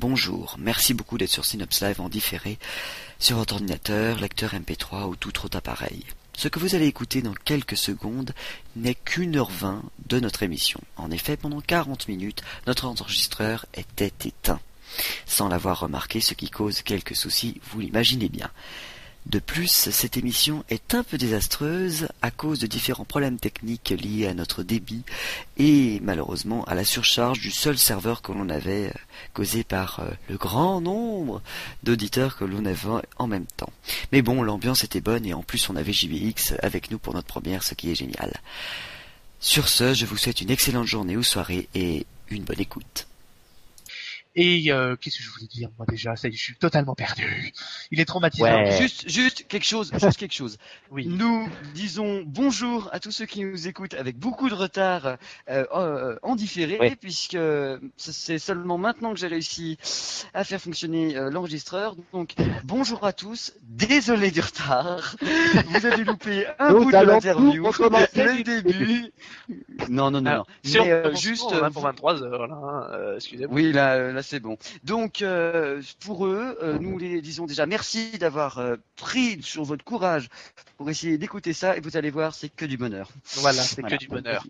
bonjour. Merci beaucoup d'être sur Synops Live en différé sur votre ordinateur, lecteur MP3 ou tout autre appareil. Ce que vous allez écouter dans quelques secondes n'est qu'une heure vingt de notre émission. En effet, pendant quarante minutes, notre enregistreur était éteint. Sans l'avoir remarqué, ce qui cause quelques soucis, vous l'imaginez bien. De plus, cette émission est un peu désastreuse à cause de différents problèmes techniques liés à notre débit et malheureusement à la surcharge du seul serveur que l'on avait euh, causé par euh, le grand nombre d'auditeurs que l'on avait en même temps. Mais bon, l'ambiance était bonne et en plus on avait JBX avec nous pour notre première, ce qui est génial. Sur ce, je vous souhaite une excellente journée ou soirée et une bonne écoute. Et euh, qu'est-ce que je voulais dire moi déjà? Ça y est, je suis totalement perdu. Il est traumatisant. Ouais. Juste, juste quelque chose, juste quelque chose. Oui. Nous disons bonjour à tous ceux qui nous écoutent avec beaucoup de retard euh, euh, en différé, Oui. puisque c'est seulement maintenant que j'ai réussi à faire fonctionner euh, l'enregistreur. Donc bonjour à tous, désolé du retard. Vous avez loupé un bout de l'interview, le début. Non, non, non, non. si on Mais, euh, commence juste, euh, pour 23 heures là. hein, euh, Excusez-moi. oui, là, euh, là c'est bon. Donc, euh, pour eux, euh, nous les disons déjà merci d'avoir euh, pris sur votre courage pour essayer d'écouter ça et vous allez voir, c'est que du bonheur. Voilà, c'est Voilà. que du bonheur.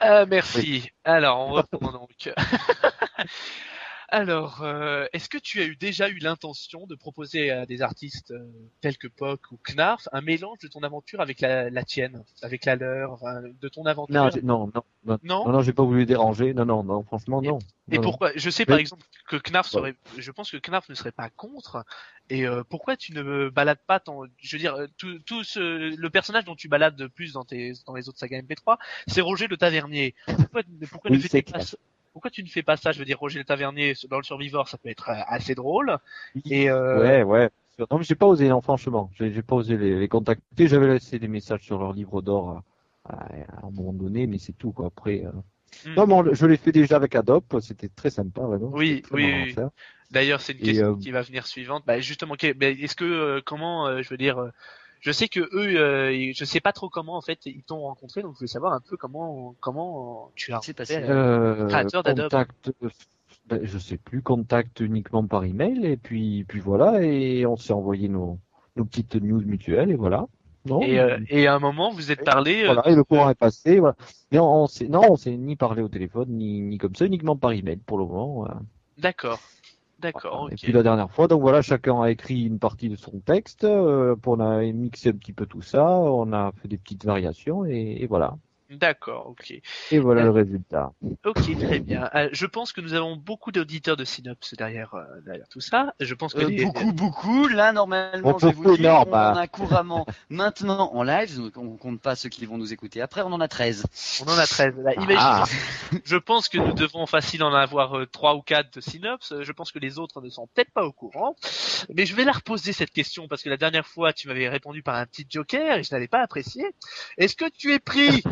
Merci. Alors, on reprend donc. Alors, euh, est-ce que tu as eu déjà eu l'intention de proposer à des artistes euh, tels que Poc ou Knarf un mélange de ton aventure avec la, la tienne, avec la leur, enfin, de ton aventure? Non, non, non, non, Non? Non, non, j'ai pas voulu déranger. Non, non, non, franchement, non. Et pourquoi? Je sais par exemple que Knarf serait, je pense que Knarf ne serait pas contre. Et euh, pourquoi tu ne balades pas ton, je veux dire, euh, tout, tout ce, le personnage dont tu balades le plus dans tes, dans les autres sagas MP3, c'est Roger le Tavernier. Pourquoi, pourquoi, Oui, ne fais-tu pas, pourquoi tu ne fais pas ça? Je veux dire, Roger le Tavernier dans le Survivor, ça peut être euh, assez drôle. Et euh, Ouais, ouais. Non, mais j'ai pas osé, non, franchement. J'ai pas osé les, les contacter. J'avais laissé des messages sur leur livre d'or à, à- à un moment donné, mais c'est tout, quoi. Après, euh... Hmm. non, mais je l'ai fait déjà avec Adobe. C'était très sympa, vraiment. Oui, oui, oui. D'ailleurs, c'est une Et, question euh, qui va venir suivante. Bah, justement, est-ce que comment, je veux dire, je sais que eux, euh, je sais pas trop comment en fait ils t'ont rencontré, donc je voulais savoir un peu comment comment tu as C'est passé. rencontré, euh, Euh, créateur d'Adobe. contact, ben, je sais plus, contact uniquement par email, et puis, puis voilà, et on s'est envoyé nos, nos petites news mutuelles, et voilà. Non, Et, euh, et à un moment, vous êtes parlé. euh, voilà, et le courant est passé, voilà. Mais on, on s'est, non, on s'est ni parlé au téléphone, ni, ni comme ça, uniquement par email pour le moment. euh. D'accord, d'accord, Et puis la dernière fois, donc voilà, chacun a écrit une partie de son texte, euh, on a mixé un petit peu tout ça, on a fait des petites variations, et, et voilà. D'accord, ok. Et voilà Euh, le résultat. Ok, très bien. Euh, je pense que nous avons beaucoup d'auditeurs de Synops derrière, euh, derrière tout ça. Je pense que Euh, les- beaucoup, beaucoup. Là, normalement, Bon, je vais vous dire, on en a couramment maintenant en live. donc On compte pas ceux qui vont nous écouter. Après, on en a 13. on en a 13. Là, imagine- Ah. Je pense que nous devons facile en avoir euh, trois ou quatre de Synops. Euh, Je pense que les autres ne sont peut-être pas au courant. Mais je vais la reposer cette question parce que la dernière fois tu m'avais répondu par un petit joker et je n'avais pas apprécié. Est-ce que tu es pris?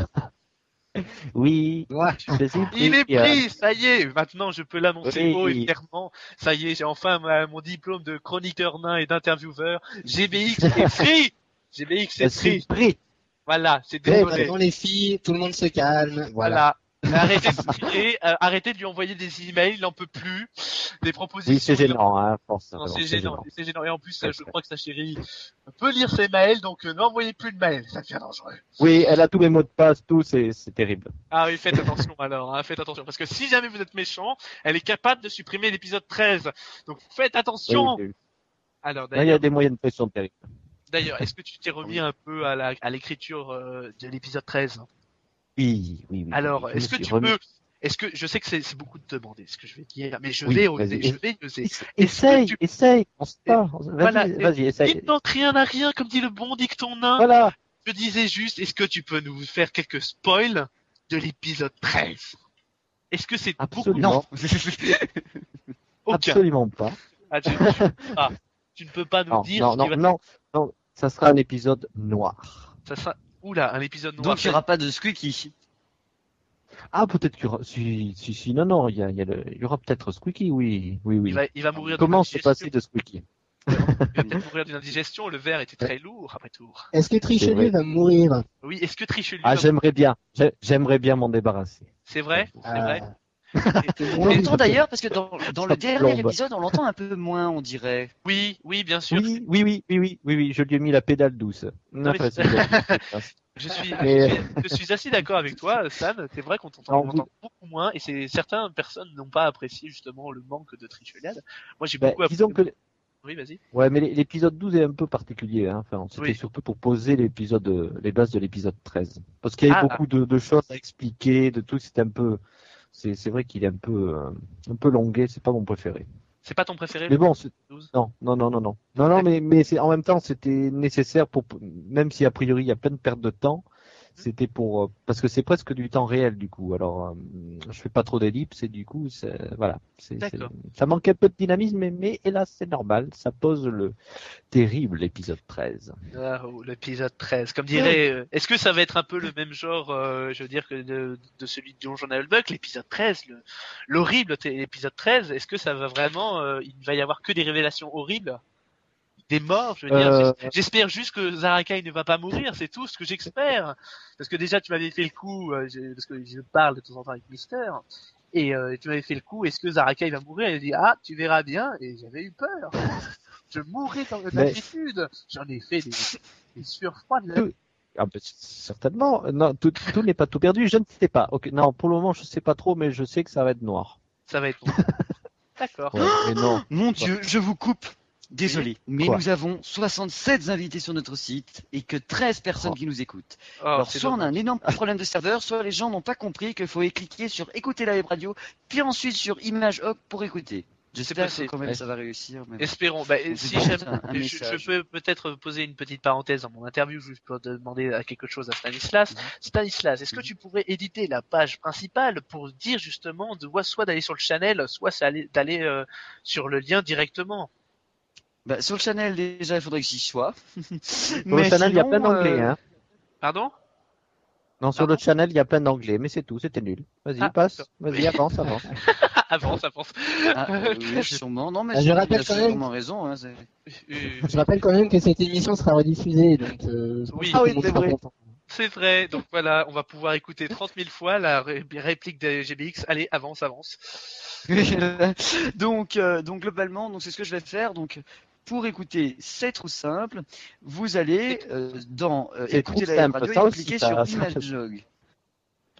Oui, Ouais. Il est pris, euh, pris, ça y est. Maintenant je peux l'annoncer Oui. haut et fièrement. Ça y est, j'ai enfin ma- mon diplôme de chroniqueur nain et d'intervieweur. GBX est pris. GBX est pris. pris. Voilà, c'est désolé. maintenant les filles, tout le monde se calme. Voilà. Voilà. Arrêtez de crier, euh, arrêtez de lui envoyer des emails, il n'en peut plus. Des propositions. Oui, c'est gênant, hein, Non, c'est gênant, c'est gênant. Et en plus, je crois que sa chérie peut lire ses mails, donc euh, n'envoyez plus de mails, ça devient dangereux. Oui, elle a tous mes mots de passe, tout, c'est terrible. Ah oui, faites attention alors, hein, faites attention. Parce que si jamais vous êtes méchant, elle est capable de supprimer l'épisode 13. Donc faites attention Oui. Alors Là, il y a des moyens de pression terribles. d'ailleurs, est-ce que tu t'es remis un peu à l'écriture euh, de l'épisode 13 Oui, oui, oui. Alors, est-ce que tu remis- peux... Est-ce que je sais que c'est beaucoup de demander ce que je vais dire, mais je Oui, vais oser, je vais oser. Essaye, tu- essaye, on se part. Vas-y, Voilà, vas-y, essaye. Il ne manque rien à rien, comme dit le bon dicton nain. Voilà. Je disais juste, est-ce que tu peux nous faire quelques spoils de l'épisode 13 Est-ce que c'est beaucoup? Absolument. Aucun. Absolument pas. Ah, tu, tu ne peux pas nous Non, dire non, non, va- non, non, ça sera un épisode noir. Ça sera... Oula, un épisode noir. Donc, il n'y aura pas de squeaky. Ah, peut-être qu'il y aura, si, si, si, non, non, il y a, il y a le- il y aura peut-être Squeaky, oui, oui, oui. il, va, il va mourir Comment se d'une passer indigestion. de Squeaky? Il va peut-être mourir d'une indigestion, le verre était très lourd après tout. Est-ce que Trichelieu va mourir? Oui, est-ce que Trichelieu... Ah, va- j'aimerais bien, j'ai- j'aimerais bien m'en débarrasser. C'est vrai? C'est Ah, vrai On l'entend d'ailleurs parce que dans, dans le dernier plombe. épisode, on l'entend un peu moins, on dirait. Oui, oui, bien sûr. Oui, oui, oui, oui, oui, oui, oui, je lui ai mis la pédale douce. Non, Enfin, Je suis, Mais- je suis, assez d'accord avec toi, Stan. C'est vrai qu'on t'entend t'entend beaucoup moins, et c'est certaines personnes n'ont pas apprécié justement le manque de tricheliade. Moi, j'ai Ben, beaucoup disons apprécié. que Oui, vas-y. Ouais, mais l'épisode 12 est un peu particulier. Hein. Enfin, c'était Oui. surtout pour poser l'épisode, euh, les bases de l'épisode 13. Parce qu'il y avait Ah. beaucoup de, de choses à expliquer, de tout. C'était un peu, c'est c'est vrai qu'il est un peu, euh, un peu longué. C'est pas mon préféré. C'est pas ton préféré Mais bon, c'est- 12 non, non, non, non, non, non, non, mais mais c'est en même temps, c'était nécessaire pour, même si a priori il y a plein de pertes de temps. C'était pour euh, parce que c'est presque du temps réel du coup. Alors euh, je fais pas trop d'ellipses et du coup voilà, c'est ça manque un peu de dynamisme mais, mais hélas c'est normal. Ça pose le terrible épisode 13. Ah, l'épisode 13. Comme dirait, euh, est-ce que ça va être un peu le même genre, euh, je veux dire, que de, de celui de Donjon Buck, l'épisode 13, le- l'horrible épisode 13, est-ce que ça va vraiment, euh, il va y avoir que des révélations horribles? Des morts, je veux dire. Euh, J'es- J'espère juste que Zarakai ne va pas mourir, c'est tout ce que j'espère. Parce que déjà, tu m'avais fait le coup, euh, parce que je parle de temps en temps avec Mister, et euh, tu m'avais fait le coup, est-ce que Zarakai va mourir? Et il dit, ah, tu verras bien, et j'avais eu peur. je mourrais dans Mais- d'habitude. J'en ai fait des, des sueurs froides. là. Tout- Ah ben, certainement. Non, tout, tout n'est pas tout perdu. Je ne sais pas. Ok, non, pour le moment, je sais pas trop, mais je sais que ça va être noir. Ça va être bon. D'accord. Ouais, mais non. Mon Dieu, je vous coupe. Désolé, mais Quoi nous avons 67 invités sur notre site et que 13 personnes Oh. qui nous écoutent. Oh, Alors soit on a un énorme problème de serveur, soit les gens n'ont pas compris qu'il faut cliquer sur écouter la web radio, puis ensuite sur image hop pour écouter. J'espère que quand même ça va réussir. mais. Espérons. Bah, si un- un je, peux peut-être poser une petite parenthèse dans mon interview juste pour demander à quelque chose à Stanislas. Mhm. Stanislas, est-ce que tu pourrais éditer la page principale pour dire justement de soit d'aller sur le channel, soit d'aller euh, sur le lien directement? Bah, sur le channel déjà il faudrait que j'y sois. Sur le channel, il y a plein d'anglais. euh, Hein. Pardon? Non, sur Pardon? le channel, il y a plein d'anglais, mais c'est tout. C'était nul. Vas-y, Ah, passe. Vas-y, avance, avance. Avance, avance. Ah, euh, oui, sûrement. Non, mais Ah, je rappelle quand même- sûrement raison. Hein, Je rappelle quand même que cette émission sera rediffusée, donc euh, Oui. Ah oui, c'est vrai. C'est vrai, donc voilà, on va pouvoir écouter 30 000 fois la ré- réplique des GBX. Allez, avance, avance. donc, euh, donc globalement, donc c'est ce que je vais faire. Donc, pour écouter, c'est tout simple. Vous allez euh, dans euh, écouter la radio et cliquer sur Imagelog.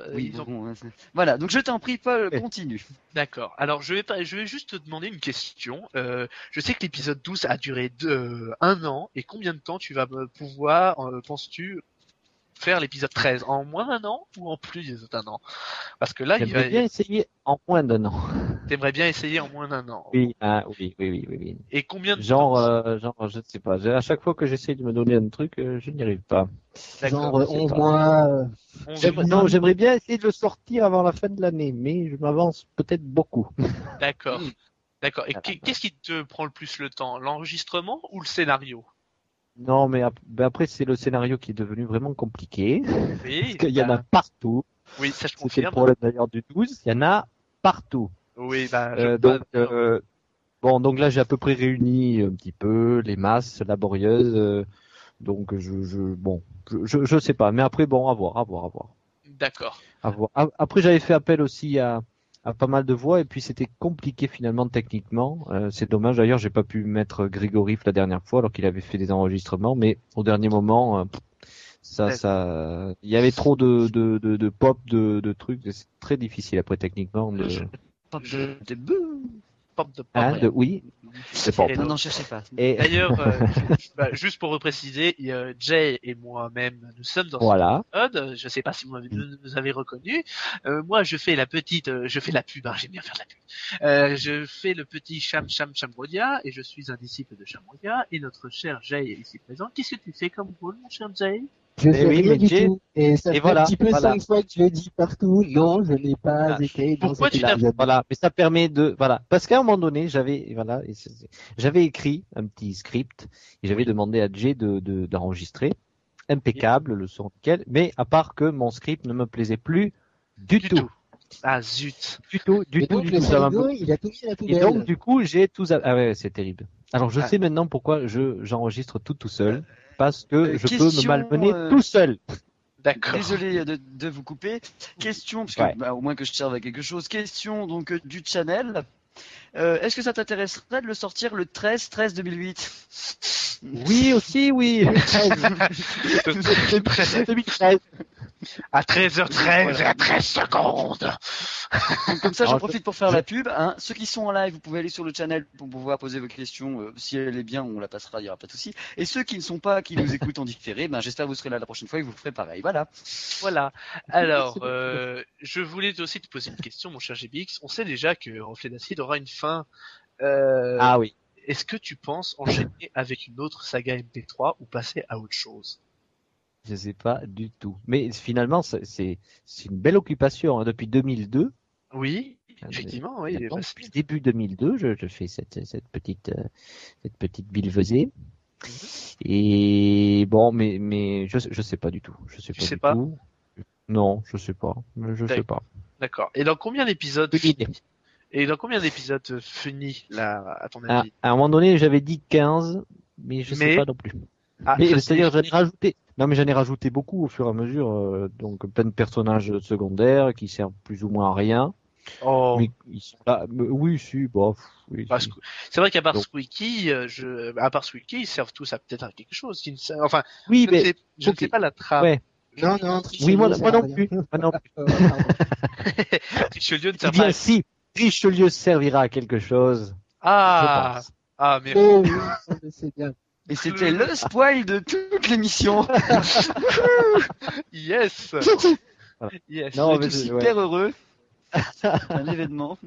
Euh, Oui, ont- hein, voilà. Donc je t'en prie, Paul, continue. D'accord. Alors je vais pas, je vais juste te demander une question. Euh, je sais que l'épisode 12 a duré deux, euh, un an. Et combien de temps tu vas pouvoir, euh, penses-tu, faire l'épisode 13 En moins d'un an ou en plus d'un an? Parce que là, il va, J'aimerais bien essayer en moins d'un an. t'aimerais bien essayer en moins d'un an. Oui, ah, oui, oui, oui, oui, oui. Et combien de Genre, temps? euh, genre, je ne sais pas. À chaque fois que j'essaie de me donner un truc, euh, je n'y arrive pas. D'accord. Genre euh, je sais 11 pas. mois. euh, verra. non, j'aimerais bien essayer de le sortir avant la fin de l'année, mais je m'avance peut-être beaucoup. D'accord. D'accord. Et qu'est- qu'est-ce qui te prend le plus le temps? L'enregistrement ou le scénario? Non, mais ap- ben après, c'est le scénario qui est devenu vraiment compliqué. Oui. Parce qu'il y en a bah, partout. Oui, ça je C'était le confirme. problème d'ailleurs du 12. Il y en a partout. Oui, bah. je- Euh, donc, euh, bon, donc là, j'ai à peu près réuni un petit peu les masses laborieuses. euh, donc, je, je, bon, je, je, sais pas. Mais après, bon, à voir, à voir, à voir. D'accord. À voir. A- Après, j'avais fait appel aussi à, à pas mal de voix et puis c'était compliqué finalement techniquement. Euh, c'est dommage. D'ailleurs, j'ai pas pu mettre Grigorif la dernière fois alors qu'il avait fait des enregistrements, mais au dernier moment, euh, ça, ça, il y avait trop de, de, de, de pop, de, de trucs. C'est très difficile après techniquement de, Pop Je- de, de oui, de. Non, non, cherchez pas. Et D'ailleurs, euh, bah, juste pour a Jay et moi-même, nous sommes dans voilà. cet épisode. Je sais pas si vous nous, nous avez reconnu. Euh, moi, je fais la petite, euh, je fais la pub. Hein, J'aime bien faire de la pub. Euh, je fais le petit Cham Cham Chamrodia et je suis un disciple de Chamrodia. Et notre cher Jay est ici présent. Qu'est-ce que tu fais comme rôle, mon cher Jay? Je Eh fais oui, rien mais du Jay- tout. Et ça et fait voilà, un petit peu voilà. cinq fois que je le dis partout. Non, je n'ai pas Ah, été dans pourquoi cet tu. Voilà, mais ça permet de voilà parce qu'à un moment donné j'avais voilà et j'avais écrit un petit script et j'avais demandé à Jay de de- d'enregistrer impeccable le son nickel mais à part que mon script ne me plaisait plus du, Du tout. tout. Ah zut. du tout du Et tout donc du tout il a tout mis à la et poubelle. donc du coup j'ai tout a- ah ouais c'est terrible alors je Ah. sais maintenant pourquoi je j'enregistre tout tout seul parce que Euh, je peux me malmener euh, tout seul D'accord. Désolé de, de vous couper. Question, parce que Ouais. bah, au moins que je serve à quelque chose. Question donc euh, du channel. Euh, Est-ce que ça t'intéresserait de le sortir le 13 13 2008 Oui, aussi, oui. 2013. À 13h13 et à 13 secondes. Donc, Comme ça, j'en profite pour faire la pub. Hein. Ceux qui sont en live, vous pouvez aller sur le channel pour pouvoir poser vos questions. Euh, si elle est bien, on la passera, il n'y aura pas de souci. Et ceux qui ne sont pas, qui nous écoutent en différé, ben, j'espère que vous serez là la prochaine fois et vous ferez pareil. Voilà. Voilà. Alors, euh, je voulais aussi te poser une question, mon cher GBX. On sait déjà que Reflet d'Acide aura une fin. Euh, Ah oui. Est-ce que tu penses enchaîner avec une autre saga MP3 ou passer à autre chose? Je sais pas du tout. Mais finalement, c'est une belle occupation. hein. Depuis 2002, Oui, Ah, effectivement, oui. Depuis début 2002, je, je fais cette, cette petite euh, cette petite billevesée. Mhm. Et bon, mais mais je je sais pas du tout. Je sais Tu pas sais du pas? tout. Non, je sais pas. Je sais pas. D'accord. Et dans combien d'épisodes. Et dans combien d'épisodes euh, finit là, à ton À, avis? à un moment donné, j'avais dit 15, mais je Mais- sais pas non plus. Ah, Mais c'est-à-dire, j'en ai rajouté. Non, mais j'en ai rajouté beaucoup au fur et à mesure. euh, donc, plein de personnages secondaires qui servent plus ou moins à rien. Oh. Mais ils sont là. Mais oui, si, bof. Oui, Bah, si. Sque- C'est vrai qu'à part Donc- Squeaky, euh, je... à part Squeaky, ils servent tous à peut-être à quelque chose. Ne Enfin, Oui, je ne mais sais, je ne ok. sais pas la trame. Ouais. Non, non, oui, moi, Richelieu, moi non plus. Moi non plus. Richelieu ne Eh sert pas. si Richelieu servira à quelque chose, Ah, ah, mais Oh oui, sais bien. Et c'était le spoil de toute l'émission. yes, Voilà. yes. Non, On mais est tous je- hyper heureux. Un événement.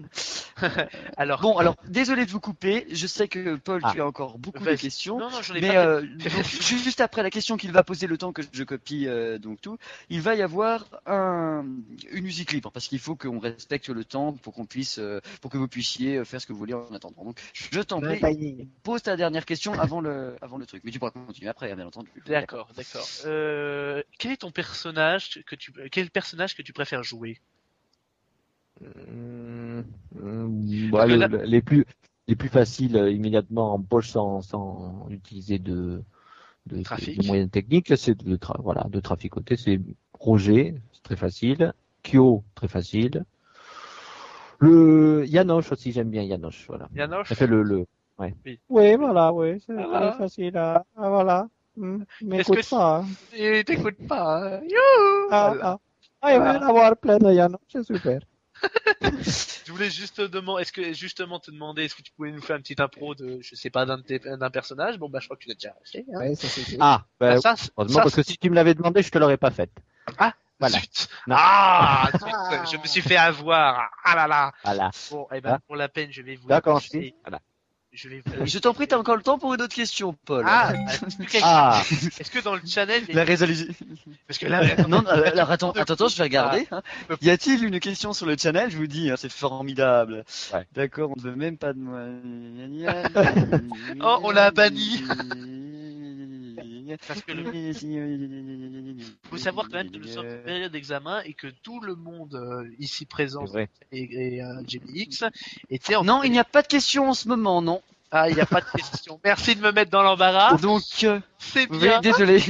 Alors, Bon, alors, désolé de vous couper. Je sais que Paul, Ah. tu as encore beaucoup de questions. non, non, j'en ai Mais pas. euh, donc, juste après la question qu'il va poser, le temps que je copie euh, donc tout, il va y avoir un, une musique libre parce qu'il faut qu'on respecte le temps pour qu'on puisse, euh, pour que vous puissiez euh, faire ce que vous voulez en attendant. Donc, je t'en prie, pose ta dernière question avant le, avant le truc. Mais tu pourras continuer après, hein, bien entendu. D'accord, d'accord. Euh, quel est ton personnage que tu, quel personnage que tu préfères jouer? Bah, le- là- le- les plus les plus faciles euh, immédiatement en poche sans, sans utiliser de, de, Trafic. de moyens techniques, c'est de tra- voilà de traficoter. C'est Roger, c'est très facile. Kyo, très facile. Le Yanoche aussi, j'aime bien Yanoche. Voilà. Yanoche Ça fait le le. Ouais. Oui. Oui, voilà, oui, c'est Ah. très facile. Ah, ah, voilà. Hum, Mais Est-ce écoute que- ça. hein. Et t'écoutes pas. hein. Youhou Ah, Voilà. ah. Ah, il va y en avoir plein de Yanoche, c'est super. Je voulais juste te demander, est-ce que justement te demander, est-ce que tu pouvais nous faire une petite impro de, je sais pas, d'un d'un personnage? Bon bah je crois que tu l'as déjà fait. Hein. Ouais, ça. Ah, ben, Ah, ça, c'est- heureusement, ça, parce que si tu me l'avais demandé, je te l'aurais pas faite. voilà. Zut. Non. Ah, zut, je me suis fait avoir. Ah là là. Voilà. Bon, eh ben Ah. pour la peine, je vais vous. D'accord, lâcher. voilà. Je vais vous. Je t'en prie, t'as encore le temps pour une autre question, Paul. Ah, quelque- Ah, est-ce que dans le a- La résolution. parce que là, non, euh, alors attends, attends, attends, je vais regarder. hein. Ah. Y a-t-il une question sur le channel? Je vous dis, hein, c'est formidable. Ouais. D'accord, on ne veut même pas de moi. Oh, on l'a banni. parce que le, faut savoir quand même que nous sommes en période d'examen et que tout le monde euh, ici présent et, et euh, GBX était en. Non, il n'y a pas de question en ce moment, non. Ah, il n'y a pas de question. Merci de me mettre dans l'embarras. Donc, euh, C'est oui, bien. désolé.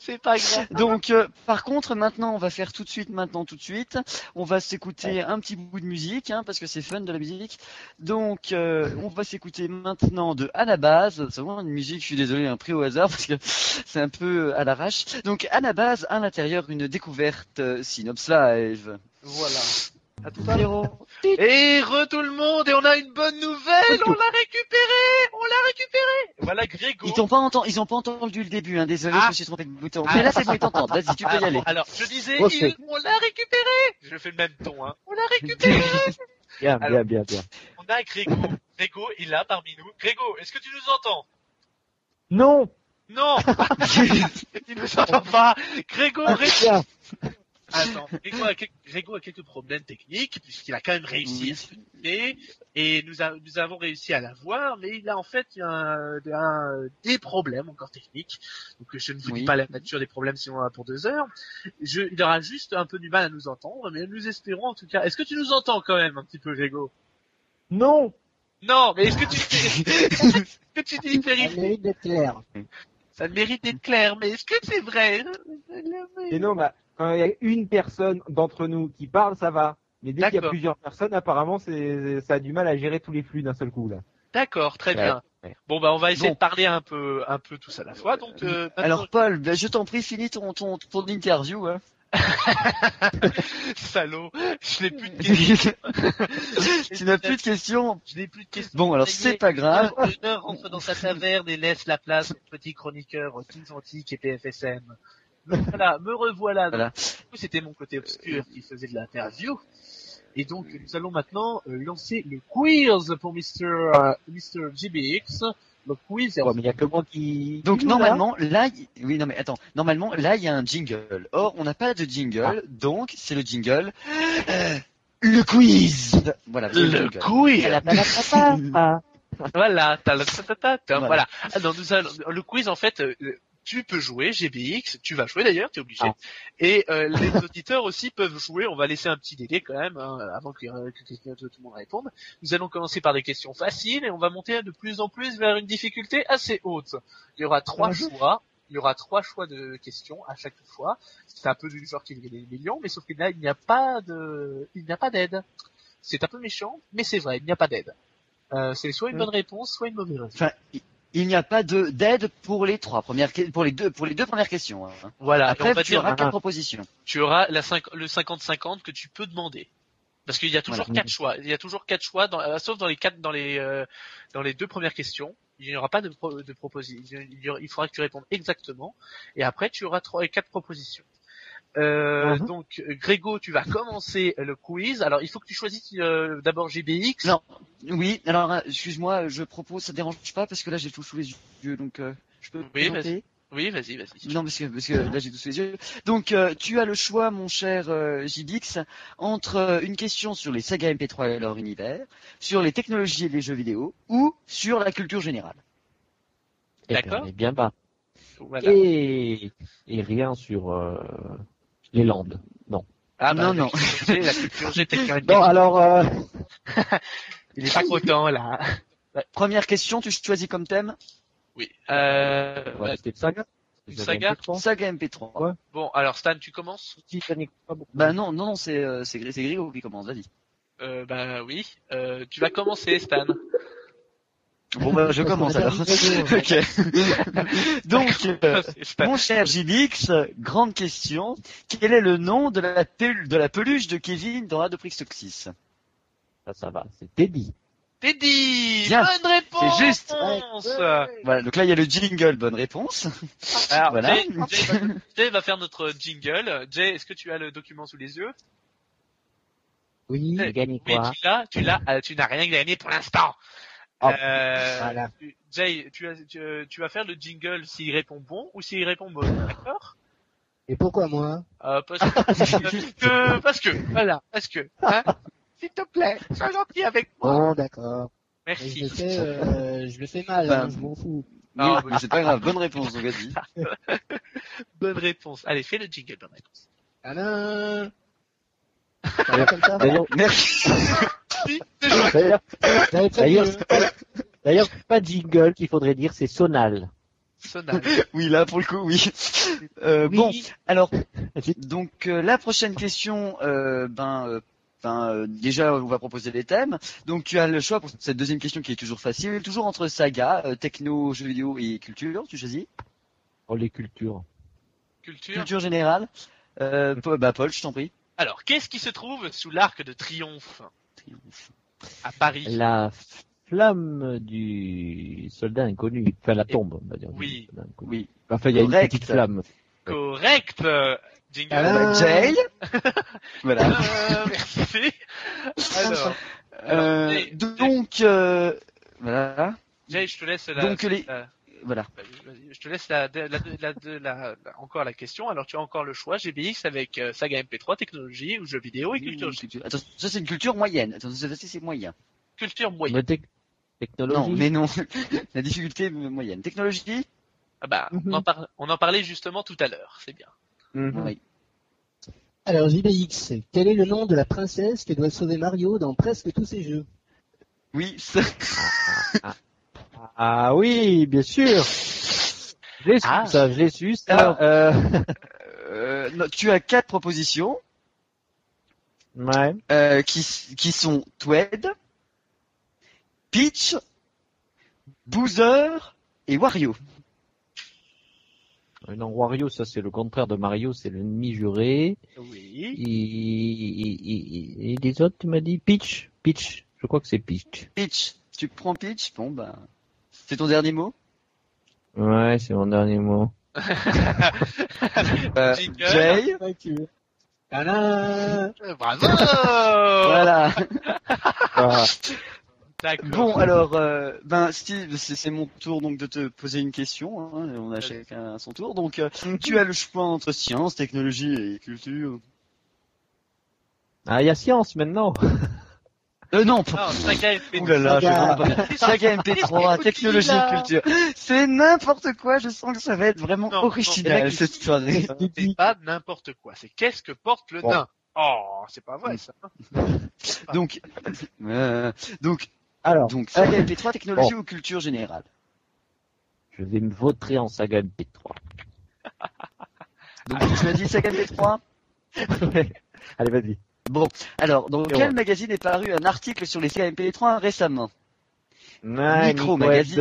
C'est pas grave. Donc, euh, par contre, maintenant, on va faire tout de suite, maintenant, tout de suite. On va s'écouter un petit bout de musique, hein, parce que c'est fun de la musique. Donc, euh, on va s'écouter maintenant de Anabase. C'est vraiment une musique, je suis désolé, un prix au hasard, parce que c'est un peu à l'arrache. Donc, Anabase, à l'intérieur, une découverte euh, Synops Live. Voilà. À tout à l'heure. Zéro. Et re tout le monde, et on a une bonne nouvelle, on l'a récupéré, on l'a récupéré. Voilà Grégo. Ils t'ont pas entendu, ils ont pas entendu le début, hein, désolé, Ah. je me suis trompé de bouton. Ah. Mais là, c'est bon, ils t'entendent. Vas-y, tu peux y aller. Alors, je disais, il- on l'a récupéré. Je fais le même ton, hein. On l'a récupéré. Bien, Alors- bien, bien, bien. on a Grégo. Grégo, il est là parmi nous. Grégo, est-ce que tu nous entends? Non. Non. il nous entend pas. Grégo, Ah, bien. Attends, Grégo a, quelques, Grégo a quelques problèmes techniques puisqu'il a quand même réussi à se connecter et nous, a- nous avons réussi à l'avoir, mais il a en fait un, un- des problèmes encore techniques. Donc je ne vous dis Oui. pas la nature des problèmes sinon on en a pour deux heures. Je, il aura juste un peu du mal à nous entendre, mais nous espérons en tout cas. Est-ce que tu nous entends quand même un petit peu, Grégo Non. Non, mais est-ce que tu est-ce que tu dis Ça vérifie mérite d'être clair. Ça mérite d'être clair, mais est-ce que c'est vrai? Et non, mais quand il y a une personne d'entre nous qui parle, ça va. Mais dès qu'il y a D'accord. plusieurs personnes, apparemment, c'est, ça a du mal à gérer tous les flux d'un seul coup, là. D'accord, très Ouais, bien. ouais. Bon bah on va essayer Bon. de parler un peu, un peu tous à la fois. Donc euh, Alors Paul, ben, je t'en prie, finis ton, ton, ton interview. Hein. salaud, je n'ai plus de questions. tu n'as plus de questions? Je n'ai plus de questions. Bon, alors c'est est, pas grave. L'honneur rentre dans sa taverne et laisse la place au petit chroniqueur Kings Antique et PFSM. Voilà, me revoilà. Voilà. C'était mon côté obscur qui faisait de l'interview. Et donc, nous allons maintenant euh, lancer le quiz pour Mr. euh, Mr. GBX. Le quiz est Ouais, mais il y a que moi qui. Donc là normalement, là, y- oui, non mais attends, normalement, là, il y a un jingle. Or, on n'a pas de jingle, Ah. donc c'est le jingle. euh, le quiz. Voilà. le quiz. Voilà, Voilà. voilà. Ah, non, nous allons- le quiz, en fait, euh, tu peux jouer GBX, tu vas jouer d'ailleurs, tu es obligé. Ah. Et euh, les auditeurs aussi peuvent jouer. On va laisser un petit délai quand même hein, avant que, tout le monde réponde. Nous allons commencer par des questions faciles et on va monter de plus en plus vers une difficulté assez haute. Il y aura trois choix. Il y aura trois choix de questions à chaque fois. C'est un peu du genre qui gagne des millions, mais sauf que là il n'y a pas de, il n'y a pas d'aide. C'est un peu méchant, mais c'est vrai, il n'y a pas d'aide. Euh, c'est soit une Mm. bonne réponse, soit une mauvaise réponse. Enfin, il- n'y a pas de d'aide pour les trois premières, pour les deux, pour les deux premières questions. hein. Voilà, on Après, va tu dire, auras quatre propositions. tu auras la le 50-50 que tu peux demander. Parce qu'il y a toujours Voilà. quatre choix. Il y a toujours quatre choix, dans, euh, sauf dans les quatre, dans les, euh, dans les deux premières questions. Il n'y aura pas de, pro- de proposition. Il, il faudra que tu répondes exactement. Et après, tu auras trois et quatre propositions. Euh, Mhm. Donc, Grégo, tu vas commencer le quiz. Alors, il faut que tu choisisses euh, d'abord GBX. Non. Oui. Alors, euh, excuse-moi, je propose, ça te dérange pas parce que là j'ai tout sous les yeux, donc euh, je peux. Oui, présenter Oui, vas-y, vas-y. Non, parce que, parce que là j'ai tout sous les yeux. Donc, euh, tu as le choix, mon cher euh, JBX, entre euh, une question sur les sagas MP3 et leur univers, sur les technologies et les jeux vidéo, ou sur la culture générale. Eh ben, D'accord. on est bien bas. Voilà. Et, et rien sur euh, les Landes. Non. Ah, bah, non, non. la culture G, Bon, alors, euh, il est pas content, là. Première question, tu choisis comme thème? Oui. Euh, rester de saga. Saga avez un peu Saga MP3. Ouais. bon, alors Stan, tu commences? Bah non, non, non, c'est euh, c'est Grégo qui commence, vas-y. euh, Bah oui. Euh, tu vas commencer, Stan. Bon bah je commence alors. ok. Donc, euh, mon cher JBX, grande question. Quel est le nom de la, pel- de la peluche de Kevin dans Adoprix Toxis Ça, ça va. C'est Teddy. Teddy Bien. Bonne réponse C'est juste. Voilà, donc là il y a le jingle, bonne réponse. Alors, Voilà. Jay, Jay va, Jay va faire notre jingle. Jay, est-ce que tu as le document sous les yeux? Oui, J'ai gagné Oui, quoi? tu l'as, tu l'as, euh, tu n'as rien gagné pour l'instant. Oh, Euh, voilà. tu- Jay, tu, as, tu, euh, tu vas faire le jingle s'il répond bon ou s'il répond bon, d'accord? Et pourquoi moi? Euh, parce, que, parce que, parce que, voilà, parce que, hein? S'il te plaît, sois gentil avec moi. Bon, d'accord. Je Merci. le fais, euh, je le fais mal, Ben, hein, je m'en fous. Non, Oui, mais c'est pas grave, bonne réponse, donc vas-y. Bonne réponse. Allez, fais le jingle, bonne réponse. Alain Ça va comme ça? D'ailleurs, Merci. D'ailleurs, d'ailleurs, c'est pas- d'ailleurs, c'est pas jingle qu'il faudrait dire, c'est sonal. Sonal. Oui, là pour le coup, oui. Euh, Oui. Bon, alors, donc euh, la prochaine question, euh, ben, euh, ben, euh, déjà on va proposer des thèmes. Donc tu as le choix pour cette deuxième question qui est toujours facile, toujours entre saga, euh, techno, jeux vidéo et culture. Tu choisis Oh, les cultures. Culture. Culture générale. Euh, Paul- bah Paul, je t'en prie. Alors, qu'est-ce qui se trouve sous l'arc de triomphe? À Paris La flamme du soldat inconnu. Enfin, la tombe, on va dire. Oui. Enfin, il y a une Correct. petite flamme. Correct. euh, Jingle. Bah, Jay. voilà. Euh, merci. Alors, Euh, Jay, donc euh, voilà. Jay, je te laisse la, Donc les la- voilà. vas-y, je te laisse la, la, la, la, la- la- encore la question. Alors, tu as encore le choix GBX avec euh, saga MP3, technologie ou jeux vidéo et culture, Attends, ça c'est une culture moyenne. Attends, ça c'est moyen. culture moyenne. Technologie. Non, mais non. La difficulté moyenne. Technologie? Ah bah, on, Mhm. en par- on en parlait justement tout à l'heure. C'est bien. Mhm. Oui. Alors, JBX, quel est le nom de la princesse que doit sauver Mario dans presque tous ses jeux? Oui, ça- Ah oui, bien sûr. Je l'ai su, Ah. ça, je l'ai su, ça. Alors, Euh, euh, non, tu as quatre propositions Ouais. euh, qui, qui sont Twed, Peach, Boozer et Wario. Non, Wario, ça c'est le contraire de Mario, c'est l'ennemi juré. Oui. Et, et- et- et les autres, tu m'as dit Peach? Peach, je crois que c'est Peach. Peach, tu prends Peach? Bon ben, c'est ton dernier mot? Ouais, c'est mon dernier mot. Euh. Jay, Tadam Bravo voilà. Ah, D'accord. Bon alors, euh, ben Steve, c'est c'est mon tour donc de te poser une question. Hein, on a chacun son tour. Donc, euh, tu as le choix entre science, technologie et culture. Ah, il y a science maintenant. Euh, non, Non, pas. saga MP. Ouh là là, je Saga. comprends pas. Saga MP3, technologie et culture. C'est n'importe quoi, je sens que ça va être vraiment Non, original non. cette soirée. C'est pas n'importe quoi. C'est qu'est-ce que porte le Bon. nain Oh, c'est pas vrai ça. Donc, euh, donc, Alors, donc, Saga MP3, technologie ou culture générale? Je vais me voter en saga MP3. Donc, tu as dit Saga MP3 Allez, vas-y. Bon, alors, dans quel ouais. magazine est paru un article sur les Saga MP3 récemment? Micro. Magazine,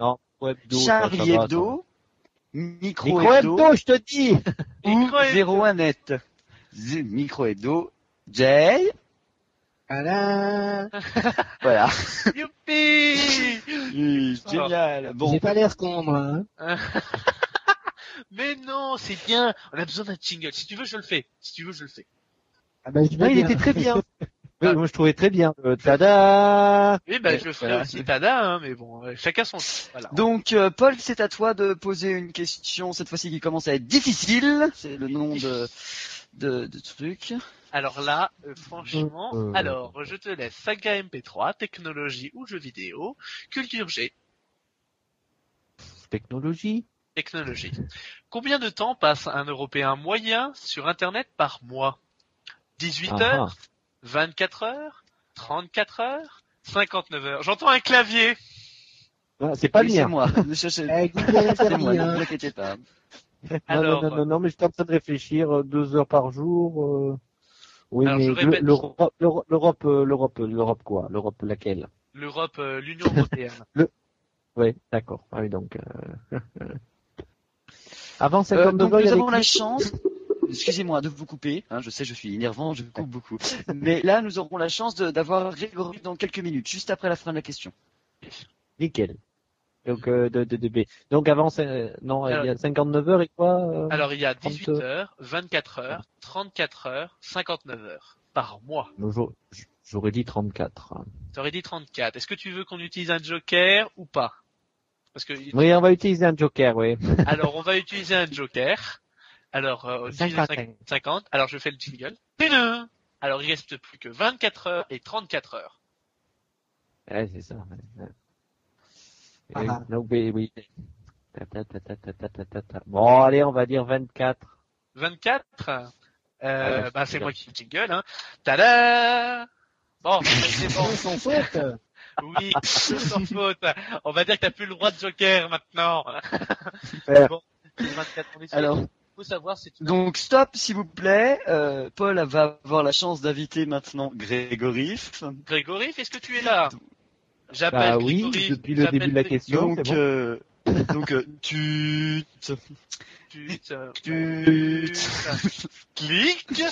Non, Micro Hebdo, ça, Charlie Hebdo, Micro Micro Hebdo Hebdo, je te dis ou Micro Hebdo. 01 net. Z- Micro Hebdo, Jay, Tadam voilà. Youpi Génial. Bon, J'ai pas l'air con, moi. hein. Mais non, c'est bien. On a besoin d'un jingle. Si tu veux, je le fais. Si tu veux, je le fais. Ah bah, Ah, il était très bien. Oui, moi je trouvais très bien. Euh, tada Oui, bah, Ouais, je le ferai voilà. aussi, Tada, hein, mais bon, euh, chacun son. Voilà. donc euh, Paul, c'est à toi de poser une question cette fois-ci qui commence à être difficile. C'est le nom de de, de truc. Alors là, euh, franchement, Euh. alors, je te laisse saga MP3, technologie ou jeux vidéo, culture G, Technologie technologie. Combien de temps passe un Européen moyen sur Internet par mois? 18 Ah, heures 24 heures 34 heures 59 heures J'entends un clavier ah. C'est pas Oui, le c'est mien. moi. Eh, Google C'est moi, ne vous inquiétez pas. Non, Alors, non, non, non, non, mais j'étais en train de réfléchir, euh, deux heures par jour. euh, Oui, Alors, mais je le- répète. l'Europe, l'Europe, l'Europe, euh, l'Europe, quoi? L'Europe laquelle? l'Europe, euh, l'Union Européenne. Oui, d'accord. Ah oui, donc. Euh... Avant Euh, 52 donc heures, il y nous avons la chance, excusez-moi de vous couper, hein, je sais je suis énervant, je coupe beaucoup, mais là nous aurons la chance de- d'avoir Grégory dans quelques minutes, juste après la fin de la question. Nickel. Donc, euh, de, de, donc avant, c'est- euh, non, il y a 59 heures et quoi euh, Alors il y a 18 30 heures, 24 heures, 34 heures, 59 heures par mois. j'aurais- J'aurais dit 34. T'aurais dit 34. Est-ce que tu veux qu'on utilise un joker ou pas? Parce que Oui, on va utiliser un joker, oui. alors on va utiliser un joker. Alors, euh, 50. Alors, je fais le jingle. Alors, il reste plus que 24 heures et 34 heures. Ouais, c'est ça. Non, oui, oui. Bon, allez, on va dire 24. 24 euh, ah bah, C'est moi qui jingle. Hein. Tada Bon, c'est bon. Sans faute Oui, sans faute. On va dire que t'as plus le droit de joker maintenant. Super. Bon, 24 Alors, faut savoir si tu donc stop s'il vous plaît, euh, Paul va avoir la chance d'inviter maintenant Grégory. Grégory, est-ce que tu es là? J'appelle Bah oui, Grégory. depuis le j'appelle début de la question, Donc, bon. euh, donc euh, tu, Tu, tu, clique.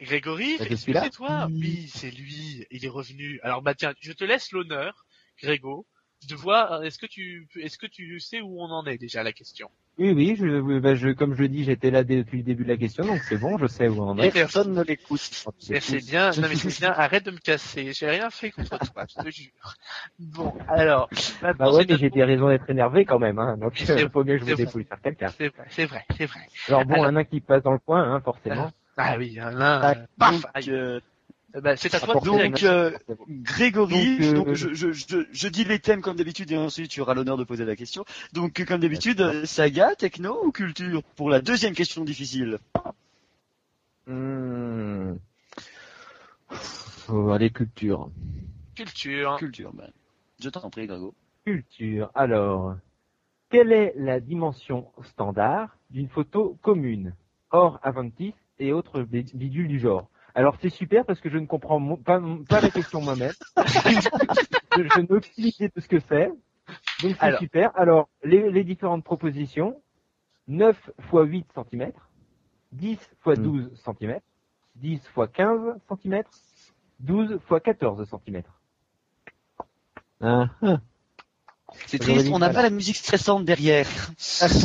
Grégory, c'est toi Oui, c'est lui. Il est revenu. Alors bah tiens, je te laisse l'honneur, Grégo, de voir. Est-ce que tu, est-ce que tu sais où on en est déjà la question? Oui, oui, je, bah, je, comme je dis, j'étais là dès- depuis le début de la question, donc c'est bon, je sais où on Et est. personne ne l'écoute. Mais c'est bien, non mais c'est bien, arrête de me casser, j'ai rien fait contre toi, je te jure. Bon, alors, Bah ouais, mais j'ai des raisons d'être énervé quand même, hein, donc il faut bien que je vous dépouille sur quelqu'un. C'est vrai, c'est vrai, c'est vrai. Alors bon, Alors- un nain qui passe dans le coin, hein, forcément. Ah oui, un nain, Tac. euh, paf, euh, Euh, bah, c'est à toi donc, euh, Grégory, Donc, euh, donc, je, je, je, je dis les thèmes comme d'habitude et ensuite tu auras l'honneur de poser la question. Donc comme d'habitude, euh, saga, techno ou culture pour la deuxième question difficile? Hmm. Oh, allez, culture. Culture. Culture, ben. Je t'en prie, Grégo. Culture. Alors, quelle est la dimension standard d'une photo commune? Or Aventis et autres bi- bidules du genre. Alors c'est super parce que je ne comprends pas, pas la question moi-même. je je n'ai aucune idée de ce que c'est. Donc c'est Alors. super. Alors les, les différentes propositions 9 x 8 cm, 10 x Hmm. 12 cm, 10 x 15 cm, 12 x 14 cm. Hein, hein. C'est triste, on n'a pas, la musique stressante derrière.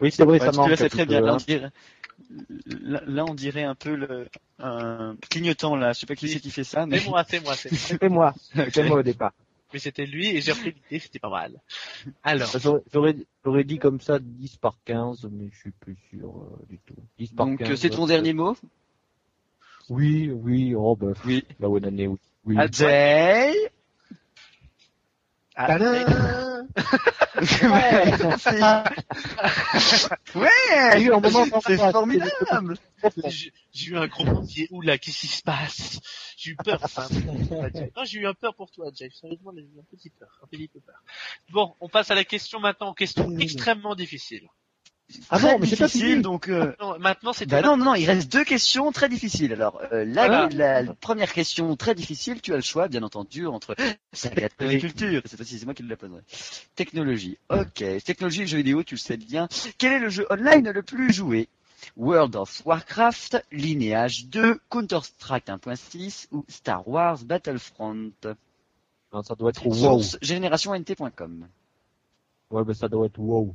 Oui, c'est vrai, Ouais, ça tu manque. très bien. Là, on dirait, là, là, on dirait un peu le un clignotant là. Je sais pas qui c'est qui fait ça, mais C'est moi, c'est moi, c'est moi. Au départ. Mais c'était lui et j'ai repris l'idée, c'était pas mal. Alors, J'aurais- J'aurais dit comme ça 10 par 15, mais je suis plus sûr euh, du tout. 10 par donc 15, c'est ton euh, dernier mot? Oui, oui, oh bah, Oui. la bonne année, oui. oui. Ajay. Ah, Tadam Ah, eu un moment c'est formidable. j'ai eu un gros pied. Oula, qu'est-ce qui se passe? J'ai eu peur. Enfin, non, j'ai eu un peur pour toi, Jeff. Sérieusement, j'ai eu un petit peur, un petit peu peur. Bon, on passe à la question maintenant, question extrêmement difficile. Ah non, mais c'est pas fini. donc. euh, Non, maintenant, c'est Bah non, non, non, il reste deux questions très difficiles. Alors, euh, la, première question très difficile, tu as le choix, bien entendu, entre saga de Oui. culture, cette fois-ci c'est moi qui la poserai. Technologie, ok. Technologie et jeux vidéo, tu le sais bien. Quel est le jeu online le plus joué? World of Warcraft, Lineage 2, Counter-Strike 1.6 ou Star Wars Battlefront? Non, ça doit être wow. Générationnt.com. Ouais, bah ça doit être wow.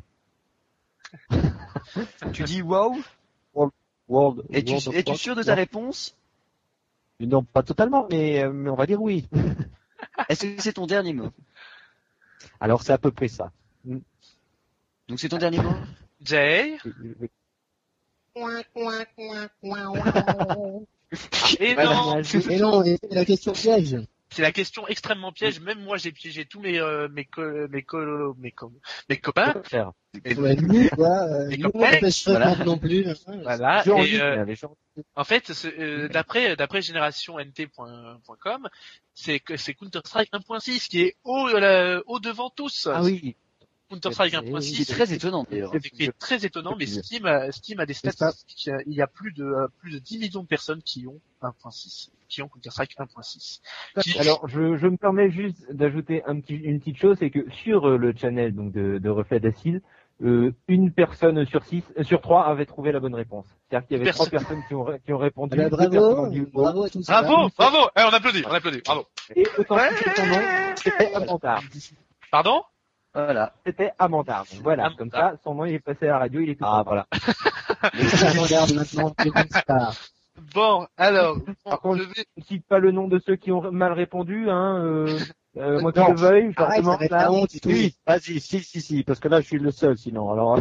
Tu dis wow? World, Es-tu World es-tu sûr de ta réponse? Non, pas totalement, mais, euh, mais on va dire oui. Est-ce que c'est ton dernier mot? Alors c'est à peu près ça. Donc c'est ton dernier mot? Jay? Et non, Et non, la question piège. C'est la question extrêmement piège. Même moi, j'ai piégé tous mes euh, mes co- mes co- mes, co- mes copains. Ouais, nous, quoi, euh, nous, voilà. non plus. hein. Voilà. Et, euh, En fait, euh, d'après d'après générationnt.com, c'est que c'est Counter Strike 1.6 qui est haut euh, haut devant tous. Ah oui. Counter Strike C'est- C'est 1.6 très étonnant d'ailleurs. c'est très étonnant, mais C'est Steam a, Steam a des C'est statistiques. Il y a plus de euh, plus de 10 millions de personnes qui ont 1.6, qui ont Counter Strike 1.6. Qui- Alors, je, je me permets juste d'ajouter un petit, une petite chose, c'est que sur euh, le channel donc de, de Reflet d'Acide, euh, une personne sur six, euh, sur trois avait trouvé la bonne réponse. C'est-à-dire qu'il y avait Personne. trois personnes qui ont, qui ont répondu. Ah bah, bravo, dit bravo à tous. Bravo, bravo. Eh, on applaudit, on applaudit. Bravo. Et authentifier son nom, c'était. Pardon? Voilà. C'était Amantard. Donc Voilà, comme ça, son nom il est passé à la radio, il est tout Ah content. voilà. Maintenant. Bon, alors, Par bon, contre, je vais- ne cite pas le nom de ceux qui ont mal répondu, hein, euh, euh, moi le veuille, je leur Arrête, être là. la honte. Oui, vas-y, si, si, si, parce que là je suis le seul sinon. Alors.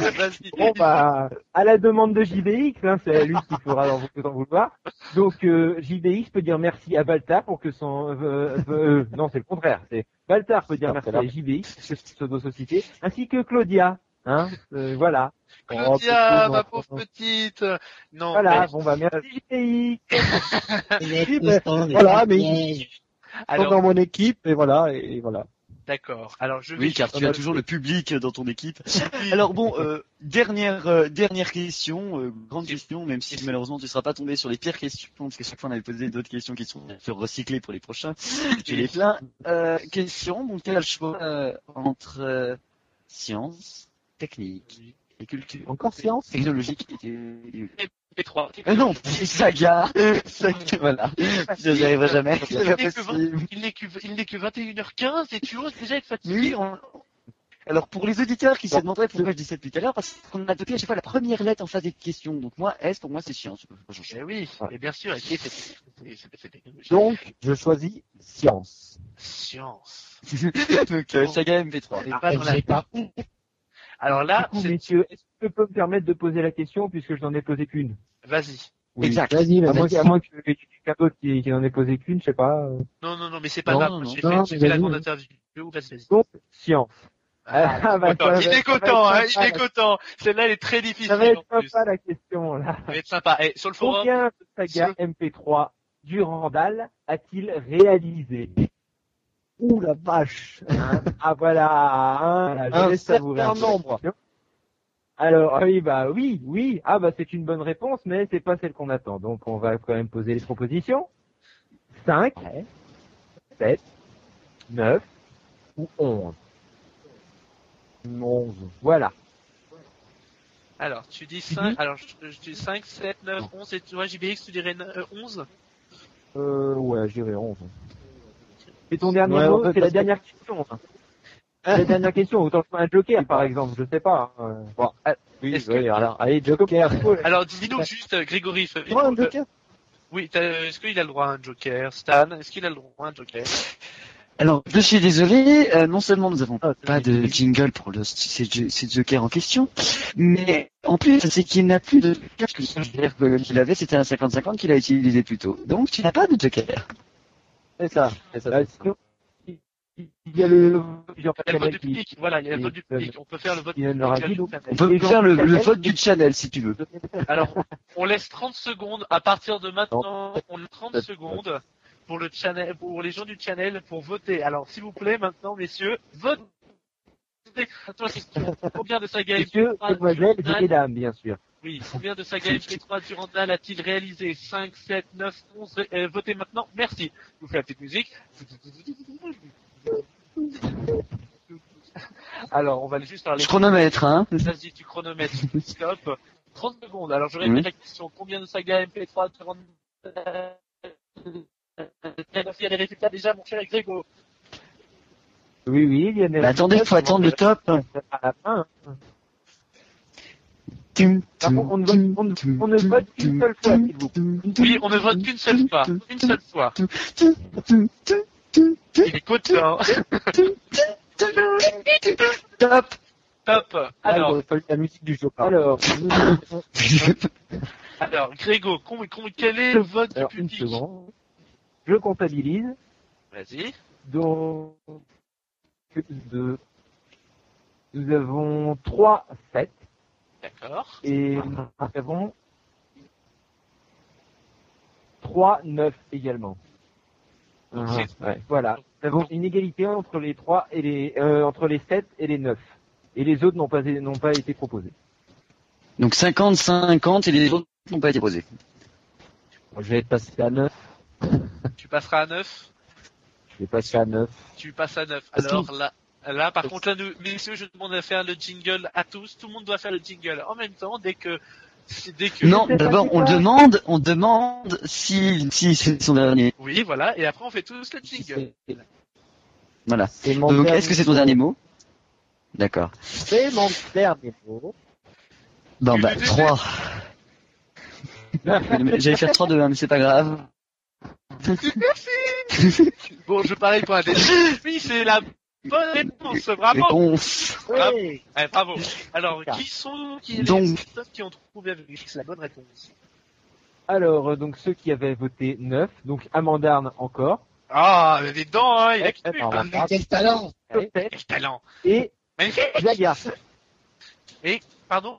Bon bah, à la demande de JBX, hein, c'est lui qui fera dans vous en vouloir. Donc euh, JBX peut dire merci à Baltar pour que son euh, euh, euh, non c'est le contraire, c'est Baltar peut dire merci à JBX pseudo société, ainsi que Claudia, hein, euh, voilà, Claudia, Oh, ma pauvre, petite. Non, voilà, mais- bon bah merci JBX. Voilà, mais- alors, alors, dans mon équipe et voilà et voilà. D'accord. Alors, je Oui, car tu as toujours le public dans ton équipe. Alors bon, euh, dernière euh, dernière question, euh, grande question, même si malheureusement tu ne seras pas tombé sur les pires questions, parce que chaque fois on avait posé d'autres questions qui sont recyclées pour les prochains. J'ai les plein. Euh, question, donc tu as le choix euh, entre euh, science, technique et culture. Encore séance Technologique et... P3. Euh, non, c'est saga. Saga, voilà. Je n'y arriverai jamais. Il n'est que, possible. 20 il n'est que, il n'est que 21h15 et tu oses déjà être fatigué. Alors pour les auditeurs qui se demanderaient pourquoi je dis ça depuis tout à l'heure, parce qu'on a depuis à chaque fois la première lettre en face des questions. Donc moi, S pour moi c'est changer. Eh oui, et bien sûr. Donc je choisis science. Science. Donc euh, saga MP3. On n'est Alors là, coup, messieurs, est-ce que je peux me permettre de poser la question puisque je n'en ai posé qu'une? Vas-y. Oui. Exact. Vas-y, À moins, vas-y. à moins que quelqu'un d'autre qui, qui n'en ait posé qu'une, je sais pas. euh. Non, non, non, mais c'est pas Non, grave. J'ai fait, fait la grande interview. Vas-y, vas-y. Donc science. Ah, Ah, bah, ça va- il est content, hein, il est content. Celle-là, elle est très difficile. Ça va en être plus. sympa la question là. Ça va être sympa. Et sur le forum, Combien de sagas Sur- MP3 Durandal a-t-il réalisé? Ouh la vache. Ah voilà, hein, je Un certain nombre. Alors, oui, bah oui, oui. Ah bah c'est une bonne réponse, mais c'est pas celle qu'on attend. Donc on va quand même poser les propositions. 5, 7, 9 ou 11. 11. Voilà. Alors, tu dis 5, alors je, je dis 5, 7, 9, 11, et toi, JBX, tu dirais euh, 11 Euh, ouais, je dirais 11. C'est ton dernier Ouais, mot, c'est la dernière question. hein. C'est la dernière question. Autant que un joker, par exemple, je sais pas. hein. Bon, ah, oui, que- alors, allez, Joker. Alors, dis-nous juste, euh, Grégory, fais- Tu vois un euh, Joker? oui, est-ce qu'il a le droit à un joker? Stan, est-ce qu'il a le droit à un joker? Alors, je suis désolé, euh, non seulement nous avons Ah, pas de jingle pour le, ces, ces jokers en question, mais en plus, c'est qu'il n'a plus de joker, parce que le joker qu'il avait, c'était un 50-50 qu'il a utilisé plus tôt. Donc, tu n'as pas de joker. C'est ça, c'est ça. C'est ça. sinon, il y a le Il y a le vote du qui, public, voilà, il y a le vote du public. On peut faire le vote du public. dit, donc, On peut Les gens faire le, qui le appellent- vote du channel, si tu veux. Alors, on laisse 30 secondes. À partir de maintenant, on a 30 secondes pour le channel, pour les gens du channel pour voter. Alors, s'il vous plaît, maintenant, messieurs, votez. Attention, Combien de saga Messieurs, MP3 mesdemoiselles Durandal- et mesdames, bien sûr. Oui, combien de saga MP3 Durandal a-t-il réalisé? 5, 7, 9, 11 euh, Votez maintenant. Merci. Je vous fais la petite musique. Alors, on va juste parler. Je chronomètre, hein. Vas-y, tu chronomètres. Stop. 30 secondes. Alors, je répète la question. Combien de sagas MP3 te rendent... Il y a les résultats déjà, mon cher Grégo. Oui, oui, il y a des Bah, attendez, faut attendre le top. à la fin. hein. Tum, Par contre, on ne vote, on ne- on ne vote qu'une seule fois, s'il vous plaît. Oui, on ne vote qu'une seule fois. Une seule fois. Il écoute, hein. Top. Top. Alors, Alors, la musique du. Alors, alors, Grégo, quel est le vote du une public seconde. Je comptabilise. Vas-y. Donc, de, nous avons 3, 7 D'accord. et nous avons 3, 9 également. Ah, ouais. Voilà. Nous avons une égalité entre les 3 et les, euh, entre les 7 et les 9. Et les autres n'ont pas, n'ont pas été proposés. Donc 50-50 et les autres n'ont pas été posés. Je vais passer à 9. Tu passeras à 9. Je vais passer à 9. Tu passes à 9. Parce Alors là, là, par contre, là, nous, messieurs, je demande à faire le jingle à tous. Tout le monde doit faire le jingle en même temps dès que, dès que. Non, d'abord on demande, on demande si, si c'est son dernier. Oui, voilà. Et après, on fait tous le jingle. Voilà. Donc est-ce que c'est ton dernier mot? D'accord. C'est mon dernier mot. Bon bah le 3. J'allais faire 3 2 1 mais c'est pas grave. Bon, je parie pour un. Oui, c'est la bonne réponse. Bravo. Réponse. Bravo. Oui. Ouais, bravo. Alors, qui sont qui, les Donc- personnes qui ont trouvé avec la bonne réponse? Alors, euh, donc ceux qui avaient voté 9, donc Amandarne encore, Ah, il y a des dents, hein, il a Eh, ah, Ah, Quel talent quel talent. et Magnifique. Xaya. Pardon?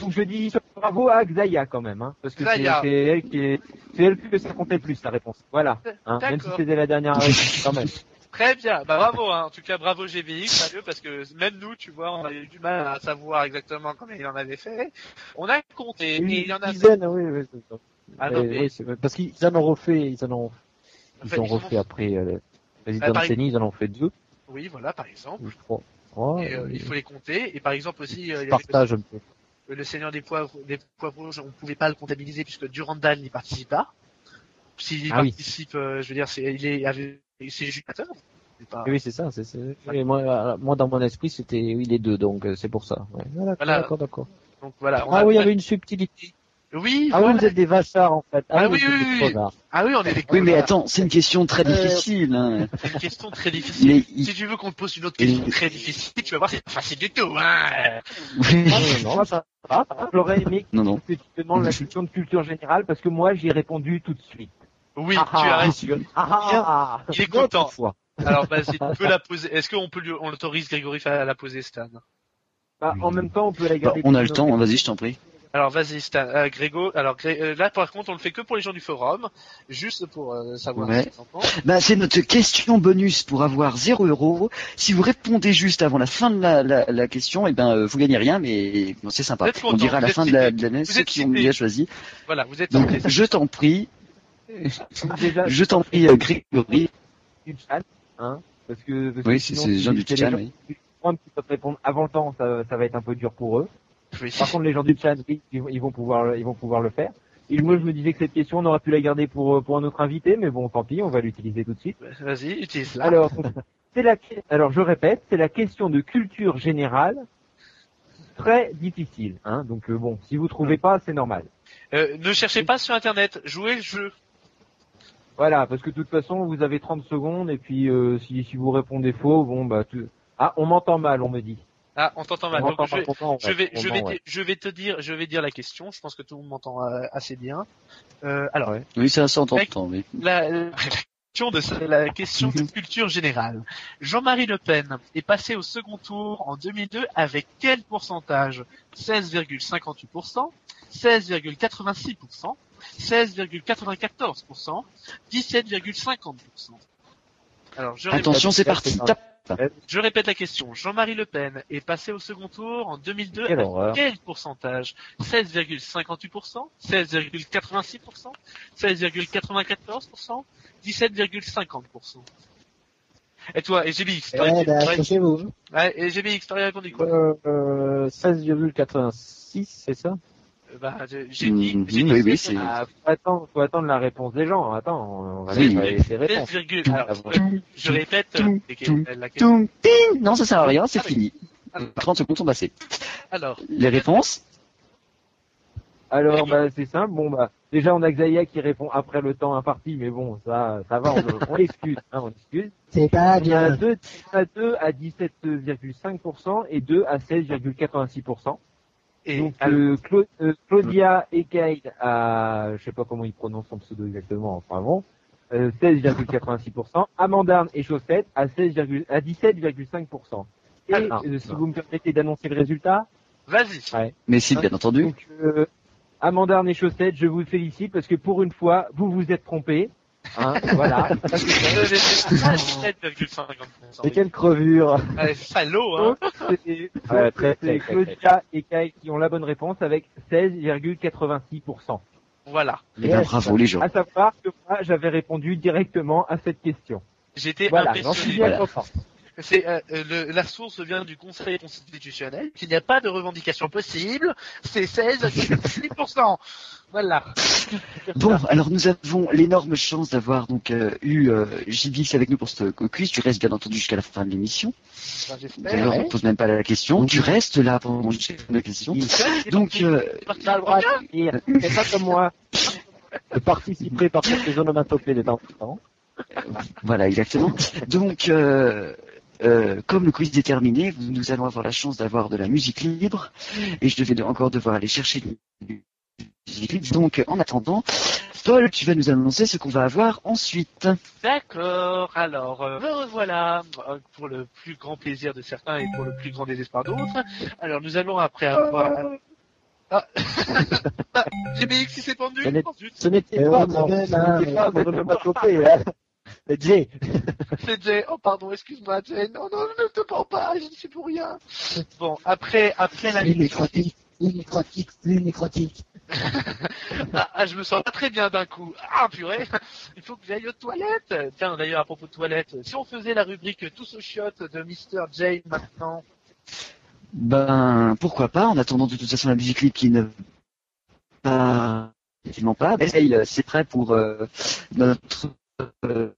Donc je dis bravo à Xaya quand même, hein, parce que c'est Xaya. c'est elle qui est, c'est elle que ça comptait le plus la réponse. Voilà, hein, même si D'accord. c'était la dernière réponse quand même. Très bien, bah bravo, hein. en tout cas bravo sérieux, parce que même nous, tu vois, on a eu du mal à savoir exactement combien il en avait fait. On a compté, et il y en a Une dizaine, oui, oui, c'est ça. Ah non, mais- oui, parce qu'ils en ont refait, ils en ont, ils Enfin, ont ils en refait ont- après, euh, Resident par- Evil, ils en ont fait deux, Oui, voilà, par exemple. trois. Ouais, Et, euh, il faut les compter. Et par exemple aussi, euh, il y avait partage un peu. le, Seigneur des poivres, des poivres rouges, on pouvait pas le comptabiliser puisque Durandal n'y participe pas. S'il y Ah oui. participe, euh, je veux dire, c'est, il est, avec- c'est Jupiter. Pas- Oui, c'est ça, c'est, c'est... et moi, euh, moi, dans mon esprit, c'était, oui, les deux, donc, euh, c'est pour ça. Ouais. Voilà, Voilà. D'accord, d'accord. Donc voilà. on Ah a- oui, il y avait une subtilité. Oui, Ah voilà. oui, vous êtes des vachards, en fait. Ah vous oui, oui, des oui. Ah oui, on est des Oui mais attends, c'est une question très Euh, difficile. Hein. C'est une question très difficile. Il- Si tu veux qu'on te pose une autre question très difficile, tu vas voir, c'est pas facile du tout, hein. Oui. Ah, non, non, ça, Ah, J'aurais aimé Non non. que tu te demandes la question de culture générale parce que moi j'ai répondu tout de suite. Oui, Ah, tu as ah, raison. Ah, ah. Il est content. Alors, vas-y, tu peux la poser. Est-ce qu'on peut lui, on l'autorise Grégory à la poser, Stan? Bah, en même temps, on peut la garder. on a le temps, vas-y je t'en prie. Alors vas-y, Stan, euh, Grégo. Alors Gré- euh, là, par contre, on le fait que pour les gens du forum, juste pour euh, savoir Ouais. ce. Bah, c'est notre question bonus pour avoir 0 euros. Si vous répondez juste avant la fin de la, la, la question, et ben euh, vous gagnez rien, mais bon, c'est sympa. On dira à la fin de la- cité. de l'année ceux qui ont bien choisi. Voilà, vous êtes Donc je t'en prie, Déjà, je t'en prie, Grégory. du chat, hein, parce que, parce Oui, que c'est sinon, c'est les si- gens du si chat. gens oui. qui peuvent répondre avant le temps, ça, ça va être un peu dur pour eux. Oui. Par contre, les gens du chat, oui, ils, vont- ils vont pouvoir, le- ils vont pouvoir le faire. Et moi, je me disais que cette question, on aurait pu la garder pour, euh, pour un autre invité, mais bon, tant pis, on va l'utiliser tout de suite. Vas-y, utilise-la. Alors, donc, c'est la, alors je répète, c'est la question de culture générale, très difficile. Hein, donc euh, bon, si vous trouvez pas, c'est normal. Euh, ne cherchez pas sur Internet, jouez le jeu. Voilà, parce que de toute façon, vous avez 30 secondes, et puis euh, si, si vous répondez faux, bon bah, tu... ah, on m'entend mal, on me dit. Ah, on t'entend mal. On Donc, je, vais, je vais, ouais. je vais te dire, je vais dire la question. Je pense que tout le monde m'entend euh, assez bien. Euh, alors, Ouais. Oui, ça s'entend temps, oui. la, la question de la question de culture générale. Jean-Marie Le Pen est passé au second tour en 2002 avec quel pourcentage? 16,58%, 16,86%, 16,94%, 17,50%. Alors, je répète, Attention, c'est parti. Je répète la question. Jean-Marie Le Pen est passé au second tour en 2002 Quelle avec horreur. quel pourcentage? 16,58%, 16,86%, 16,94%, 17,50%. Et toi, et GBX, Eh ben, t'aurais- accrochez-vous. ouais, et GBX, t'aurais répondu quoi? Euh, euh, 16,86, c'est ça? Bah, j'ai dit, j'ai dit oui, oui, 16, c'est- Ah, faut attendre, faut attendre la réponse des gens. Attends, on va Oui. les, on les laisser répondre. 16, alors, euh, je répète euh, la question. Toum, ting Non, ça sert à rien, c'est Ah fini. 30 secondes sont passées. Alors, Les réponses Alors, bah, c'est simple. Bon, bah, déjà, on a Xaya qui répond après le temps imparti, mais bon, ça, ça va, on, on l'excuse, hein, on l'excuse. C'est pas On a bien. 2 à 2 à 17,5% et 2 à 16,86%. Et, Donc, alors, euh, Cla- euh, Claudia Ekaid à, je sais pas comment il prononce son pseudo exactement, enfin bon, euh, 16,86%. Amandarne et Chaussette à 16, à 17,5%. Et Alors, euh, si vous me permettez d'annoncer le résultat, vas-y. Mais si, bien entendu. donc euh, Amandarne et Chaussette, je vous félicite parce que pour une fois, vous vous êtes trompés. Hein, voilà. J'ai- j'ai- ah, 17,50%. Mais quelle crevure Ah, salaud, hein. C'est Ouais, très, c'est très, très, Claudia et Kai qui ont la bonne réponse avec 16,86%. Voilà. Eh ben, bravo les gens. À savoir que moi, j'avais répondu directement à cette question. J'étais Voilà, j'en suis impressionné. bien Voilà. C'est euh, euh, le- la source vient du Conseil constitutionnel. Il n'y a pas de revendication possible. C'est 16,6%. Voilà. Bon, alors nous avons l'énorme chance d'avoir donc euh, eu euh, JBX avec nous pour ce quiz. Tu restes bien entendu jusqu'à la fin de l'émission. Enfin. D'ailleurs, on ne pose même pas la question. Tu restes là pendant la question. Donc, euh, T'as le droit de dire, c'est pas comme moi. Je participerai par quelques onomatopées de temps en temps. Voilà, exactement. Donc, euh, euh, comme le quiz est terminé, nous allons avoir la chance d'avoir de la musique libre, et je devais de- encore devoir aller chercher de la musique libre. Donc, en attendant, Paul, tu vas nous annoncer ce qu'on va avoir ensuite. D'accord. Alors, euh, me revoilà euh, pour le plus grand plaisir de certains et pour le plus grand désespoir d'autres. Alors, nous allons après avoir. Ah. ah, GBX il s'est pendu. Ce n'était Et pas la- n'était pas Mais Jay, C'est Jay. Oh pardon, excuse-moi Jay. Non, non, ne te prends pas, je ne suis pour rien. Bon, après, après la Les nécrotiques, les nécrotiques, les nécrotiques. Ah, ah, je me sens pas très bien d'un coup. Ah, purée, il faut que j'aille aux toilettes. Tiens, d'ailleurs, à propos de toilettes, si on faisait la rubrique Tous aux chiottes de Mr. Jane maintenant. Ben, pourquoi pas, en attendant de toute façon la musique libre qui ne pas, effectivement pas. Euh, c'est prêt pour euh, notre euh,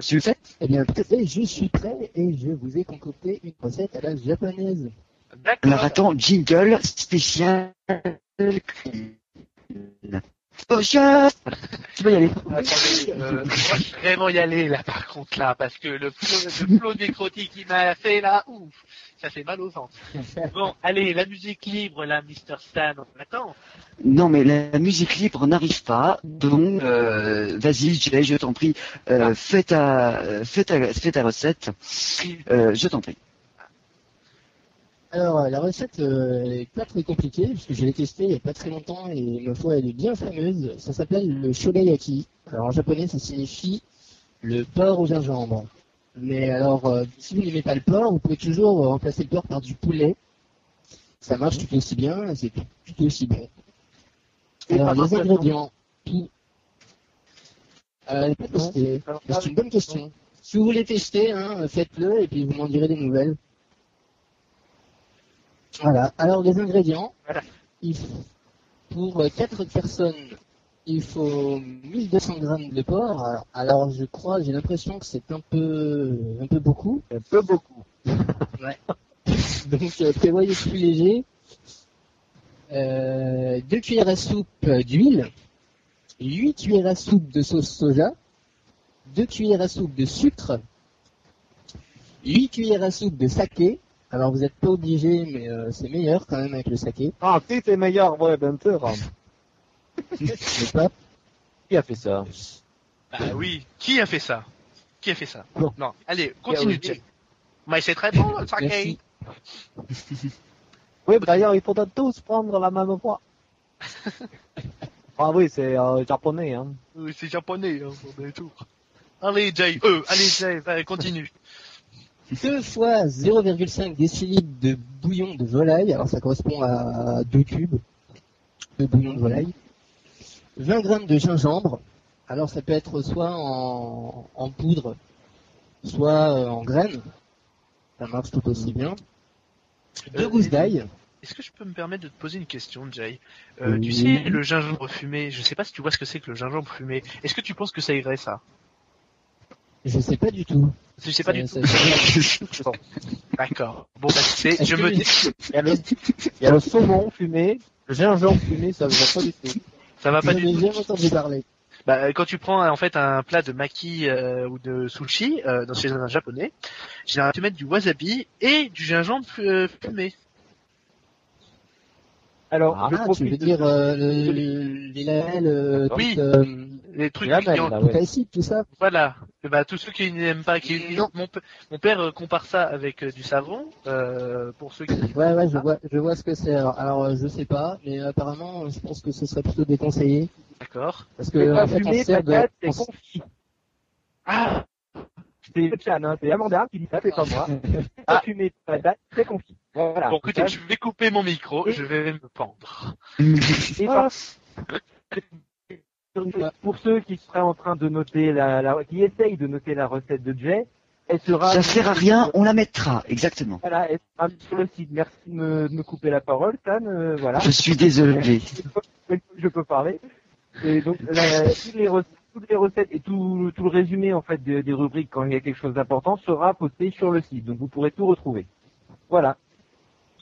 succès. Eh bien, tout à fait, je suis prêt et je vous ai concocté une recette à la japonaise. D'accord. Alors attends, jingle spécial. Tu peux y aller. Euh, je vais vraiment y aller là, par contre là, parce que le flot, le flot nécrotique qu'il m'a fait là, ouf, ça fait mal aux ventres. Bon, allez, la musique libre là, Mr. Stan, on attend. Non, mais la musique libre n'arrive pas. Donc, euh, vas-y, Jay, je t'en prie, euh, fais, ta, fais, ta, fais ta recette. Euh, je t'en prie. Alors, euh, la recette euh, est pas très compliquée, puisque je l'ai testée il y a pas très longtemps et ma foi, elle est bien fameuse. Ça s'appelle le shogayaki. Alors, en japonais, ça signifie le porc au gingembre. Mais alors, euh, si vous n'aimez pas le porc, vous pouvez toujours euh, remplacer le porc par du poulet. Ça marche tout aussi bien, et c'est tout, tout aussi bon. Alors, les ingrédients. Tout. Euh, C'est une bonne question. Si vous voulez tester, hein, faites-le et puis vous m'en direz des nouvelles. Voilà. Alors les ingrédients. Voilà. Il faut- pour 4 personnes, il faut 1200 grammes de porc. Alors, alors, je crois, j'ai l'impression que c'est un peu, un peu beaucoup. Un peu beaucoup. Donc euh, prévoyez plus léger. Euh, 2 cuillères à soupe euh, d'huile, 8 cuillères à soupe de sauce soja, 2 cuillères à soupe de sucre, 8 cuillères à soupe de saké. Alors vous n'êtes pas obligé, mais euh, c'est meilleur quand même avec le saké. Ah, si, c'est meilleur, ouais, bien sûr. pas Qui a fait ça? Bah oui. Qui a fait ça? Qui a fait ça? Bon. Non. Allez, continue, Qui. Mais c'est très bon, le saké. Oui, d'ailleurs, il faudra tous prendre la même voie. ah oui, c'est euh, japonais, hein. Oui, c'est japonais, hein, on est tout. Allez, Jay. Euh, allez, Jay, va, continue. 2 fois 0,5 décilitres de bouillon de volaille, alors ça correspond à 2 cubes de bouillon de volaille. 20 grammes de gingembre, alors ça peut être soit en, en poudre, soit euh, en graines, ça marche tout aussi bien. Deux Euh, gousses d'ail, Est-ce que je peux me permettre de te poser une question, Jay? Euh, Tu sais, le gingembre fumé, je sais pas si tu vois ce que c'est que le gingembre fumé. Est-ce que tu penses que ça irait, ça? Je sais pas du tout. Je sais pas du tout. D'accord. Bon, bah, c'est, je me dis, Il y a le, il y a le saumon fumé, le gingembre fumé, ça va pas du tout. ça va pas du tout. entendu parler. Bah, quand tu prends en fait un plat de maki euh, ou de sushi euh, dans chez un japonais, généralement tu mets du wasabi et du gingembre euh, fumé. Alors, je Ah, tu profite veux de- dire euh, le- le- les euh, Oui. euh, Les trucs piquants. belle, là, ouais. acide, tout ça Voilà. Et bah, tous ceux qui n'aiment pas, qui Non. mon, mon père euh, compare ça avec euh, du savon. Euh, pour ceux qui Ouais, ouais, je vois, je vois ce que c'est. Alors, alors, euh, je sais pas, mais apparemment, euh, je pense que ce serait plutôt déconseillé. d'accord. Parce que, en fait, on sert de... on. Ah C'est Chan, hein, c'est Amanda qui dit ça, c'est pas moi. Pas fumé, patate, c'est confit. Voilà. Bon, écoutez, je vais couper mon micro, Et- je vais me pendre. Et par- pour ceux qui seraient en train de noter la, la- qui essayent de noter la recette de Jay, elle sera, Ça sert à rien, on la mettra, exactement. voilà, elle sera sur le site. Merci de me, de me couper la parole, Stan, euh, voilà. Je suis désolé. je peux parler. Et donc, la- toutes, les recettes, toutes les recettes et tout, tout le résumé, en fait, des, des rubriques quand il y a quelque chose d'important sera posté sur le site. Donc, vous pourrez tout retrouver. Voilà.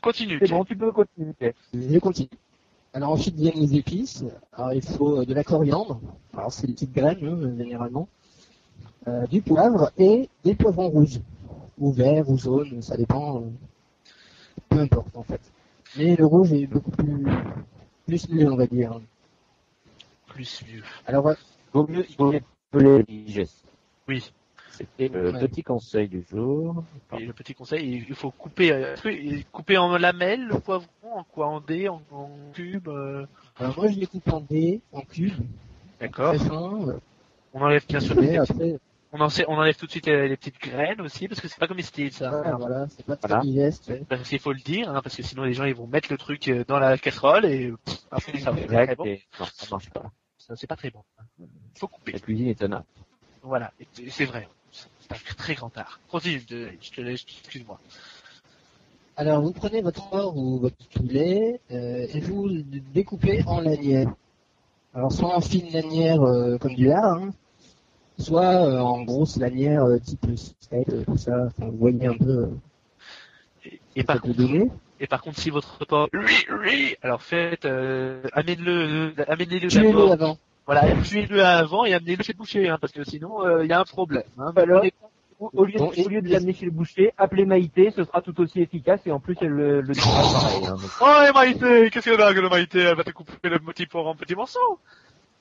Continue. C'est bon, tu peux continuer. Je continue. Alors ensuite viennent les épices. Alors il faut euh, de la coriandre. Alors c'est des petites graines hein, généralement. Euh, du poivre et des poivrons rouges. Ou verts ou jaunes, ça dépend. euh, peu importe en fait. Mais le rouge est beaucoup plus plus mieux on va dire. Plus vieux. Alors vaut mieux, il vaut mieux appeler les digestes. Oui. C'était le Ouais. petit conseil du jour. Et le petit conseil, il faut couper, euh, couper en lamelles le poivron, en quoi, en dés, en, en cubes. euh, alors moi je les coupe en dés, en cubes, D'accord. On enlève bien sûr les après, on, en sait- on enlève tout de suite les, les petites graines aussi parce que c'est pas comestible ça. voilà, voilà, c'est pas très Voilà. digeste. Parce qu'il faut le dire, hein, parce que sinon les gens ils vont mettre le truc euh, dans la casserole et pff, après ça va être très Exact, bon. et- non, ça marche pas. Ça, C'est pas très bon. Il faut couper. La cuisine est un art. Voilà, c'est vrai. C'est un très grand art. Continue, je te- je te laisse, excuse-moi. Alors, vous prenez votre porc ou votre poulet euh, et vous le découpez en lanières. Alors, soit en fines lanières euh, comme du lard, hein, soit euh, en grosses lanières euh, type steak, tout ça. Enfin, vous voyez un peu euh, Et, et que par contre, donner. Et par contre, si votre porc, oui, oui, alors faites, euh, amenez-le, euh, amenez-le Tuez-le d'abord. avant. Voilà, tuez-le avant et amenez-le chez le boucher, hein, parce que sinon euh, il y a un problème. Hein. Alors, Au au lieu, Bon, au lieu de l'amener chez le boucher, appelez Maïté, ce sera tout aussi efficace et en plus elle le, le dira pareil. hein, donc. Oh, et Maïté, qu'est-ce qu'elle a que le Maïté Elle va te couper le petit porc en petits morceaux.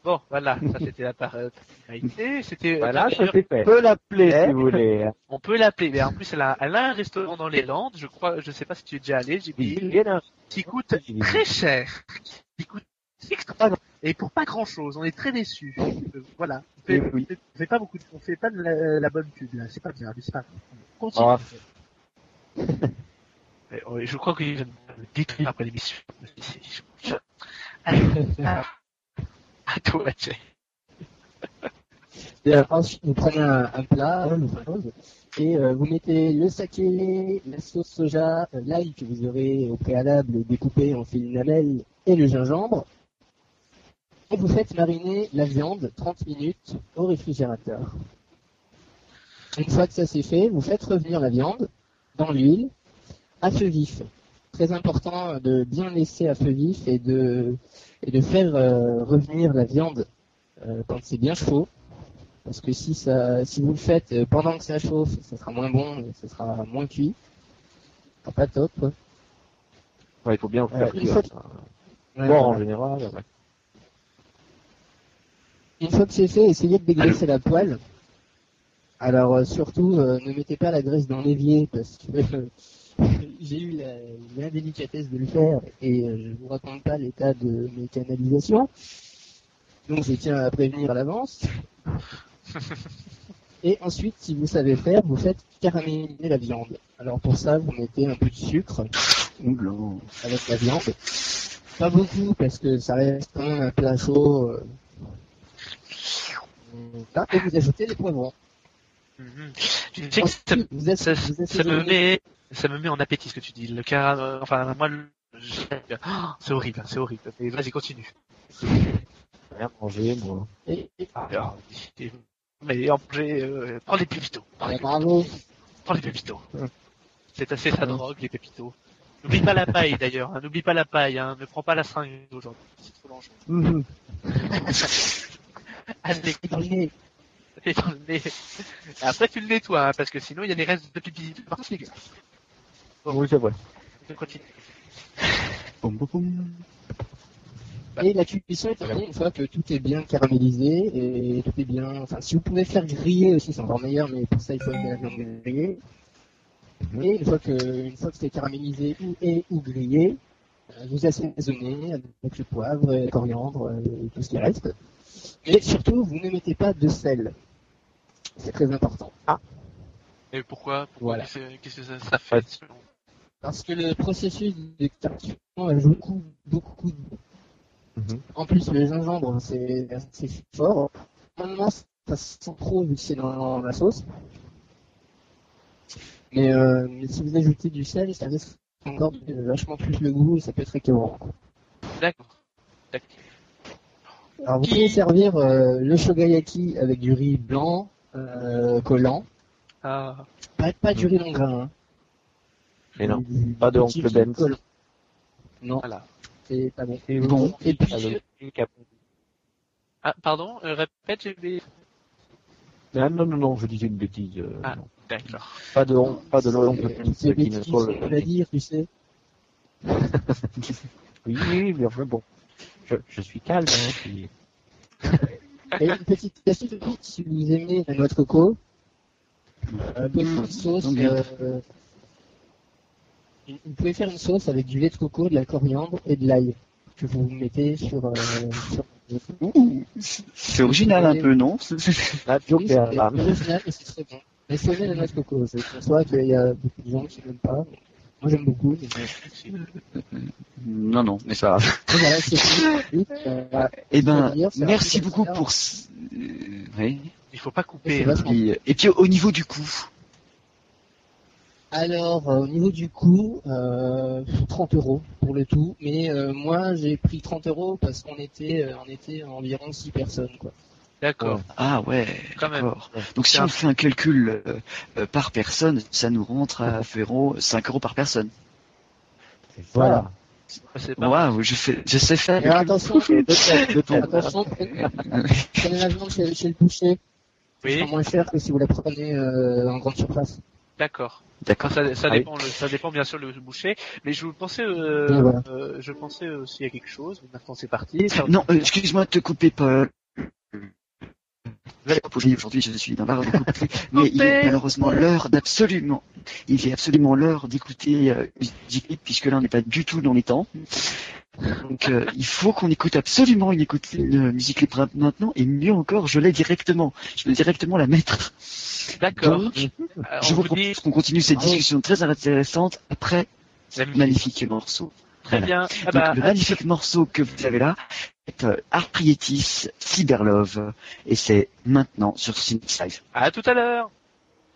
Bon, voilà, ça c'était la particularité. C'était Voilà, c'est fait. On peut l'appeler si vous voulez. on peut l'appeler, mais en plus elle a, elle a un restaurant dans les Landes, je crois, je sais pas si tu es déjà allé, j'ai qui coûte très cher, qui coûte extra et pour pas grand chose, on est très déçus. Euh, voilà, on fait, Oui, oui. on fait pas beaucoup, de, on fait pas de la, la bonne pub là, c'est pas bien, c'est pas. grave. Continue. Mais, ouais, je crois qu'il va me détruire après l'émission. C'est- ensuite, vous prenez un, plat, hein, et euh, vous mettez le saké, la sauce soja, euh, l'ail que vous aurez au préalable découpé en fines lamelles, et le gingembre. Et vous faites mariner la viande 30 minutes au réfrigérateur. Une fois que ça c'est fait, vous faites revenir la viande dans l'huile à feu vif. Très important de bien laisser à feu vif et de, et de faire euh, revenir la viande euh, quand c'est bien chaud. Parce que si ça, si vous le faites euh, pendant que ça chauffe, ça sera moins bon, et ça sera moins cuit. Sera pas top. quoi. ouais, il faut bien faire cuire fois. Ouais, en général. Une fois que c'est fait, essayez de dégraisser la poêle. Alors euh, surtout, ne mettez pas la graisse dans l'évier parce que j'ai eu la- l'indélicatesse de le faire et euh, je vous raconte pas l'état de mes canalisations. Donc je tiens à prévenir à l'avance. Et ensuite, si vous savez faire, vous faites caraméliser la viande. Alors pour ça, vous mettez un peu de sucre avec la viande. Pas beaucoup parce que ça reste quand même un plat chaud. euh. Là, et vous ajoutez les poivrons. Tu sais que ça, Ensuite, vous, ça, me met, ça me met en appétit ce que tu dis. Le car, euh, enfin, moi, le-. Oh, c'est horrible, c'est horrible. Mais vas-y, continue. Rien manger, moi. Et, et- Ah, et- mais en j'ai, euh, prends les pépitos. Prends les, bravo. prends les pépitos. C'est assez sa drogue, les pépitos. N'oublie pas la paille d'ailleurs, hein. n'oublie pas la paille, hein. ne prends pas la seringue aujourd'hui, c'est trop dangereux. Mhm. Allez, Dans le nez. et dans le nez. Et après tu le nettoies, hein, parce que sinon il y a des restes de pipi partout. Oui, c'est vrai. Je continue. Boum, boum, boum. Et la cuisson est terminée une fois que tout est bien caramélisé et tout est bien. Enfin, si vous pouvez faire griller aussi, c'est encore meilleur, mais pour ça il faut aimer la viande grillée. Et une fois que, une fois que c'est caramélisé ou et ou grillé, euh, vous assaisonnez avec le poivre, le coriandre euh, et tout ce qui reste. Et surtout, vous ne mettez pas de sel. C'est très important. Et pourquoi, pourquoi? Voilà. Qu'est-ce que- ça, ça fait? Parce que le processus de cuisson ajoute beaucoup, beaucoup de Mhm. En plus, le gingembre, c'est assez fort. Normalement, ça se sent trop vu que c'est dans la sauce. Mais, euh, mais si vous ajoutez du sel, ça risque encore vachement plus le goût et ça peut être écœurant. D'accord. Alors, vous pouvez servir euh, le shogayaki avec du riz blanc euh, collant. Ah, Pas, pas du riz long grain. Hein. Mais non, Du- pas de oncle collant. Non, voilà. c'est pas bon. C'est Bon. Et puis, Ah, Ah, pardon, euh, répète, j'ai oublié. Ah, non, non, non, je disais une bêtise. euh, Ah. non. D'accord. Pas de honte, pas de l'oncle c'est Benz c'est qui ne on peut la dire, tu sais. Oui, oui, mais enfin bon. Je, je suis calme, hein, puis- Et une petite astuce si vous aimez de coco, euh, petite sauce, Non, euh, vous pouvez faire une sauce avec du lait de coco, de la coriandre et de l'ail que vous mettez sur. Euh, sur... C'est original un peu, non? Ah, Oui, c'est là. original et c'est très bon. Mais aimer la noix de coco. C'est pour ça qu'il y a beaucoup de gens qui n'aiment pas. Moi j'aime beaucoup. Mais... Non, non, mais ça va. C'est. Euh, Eh ben, c'est merci beaucoup pour... ce- euh, oui. Il faut pas C'est couper. hein. et puis au niveau du coût, Alors, euh, au niveau du coût, euh, 30 euros pour le tout. Mais euh, moi, j'ai pris 30 euros parce qu'on était, euh, on était environ 6 personnes, quoi. D'accord. ah ouais, Quand même. d'accord. Donc si on fait un calcul euh, euh, par personne, ça nous rentre à environ 5 euros par personne. Voilà. Pas Waouh, je fais, je sais faire. Et attention, De tête, de tête. attention, prenez prenez la viande chez, chez le boucher. Oui. C'est moins cher que si vous la prenez euh, en grande surface. D'accord. D'accord. Enfin, ça, ça Ah oui. dépend, le- ça dépend bien sûr le boucher. Mais je pensais, euh, voilà. euh, je pensais aussi à quelque chose. Maintenant c'est parti. Ça- Non, euh, excuse-moi de te couper, Paul. Aujourd'hui, je suis dans l'art de couper, mais il est malheureusement l'heure d'absolument, il est absolument l'heure d'écouter euh, puisque là on n'est pas du tout dans les temps. Donc euh, il faut qu'on écoute absolument une écoute une musique libre maintenant et mieux encore, je l'ai directement. Je peux directement la mettre. D'accord. Euh, je on vous dit propose qu'on continue cette Bravo. discussion très intéressante après ce magnifique morceau. Très bien. Ah Donc, bah, le magnifique morceau que vous avez là est euh, Arprietis Cyberlove et c'est maintenant sur Synapse Live. à tout à l'heure.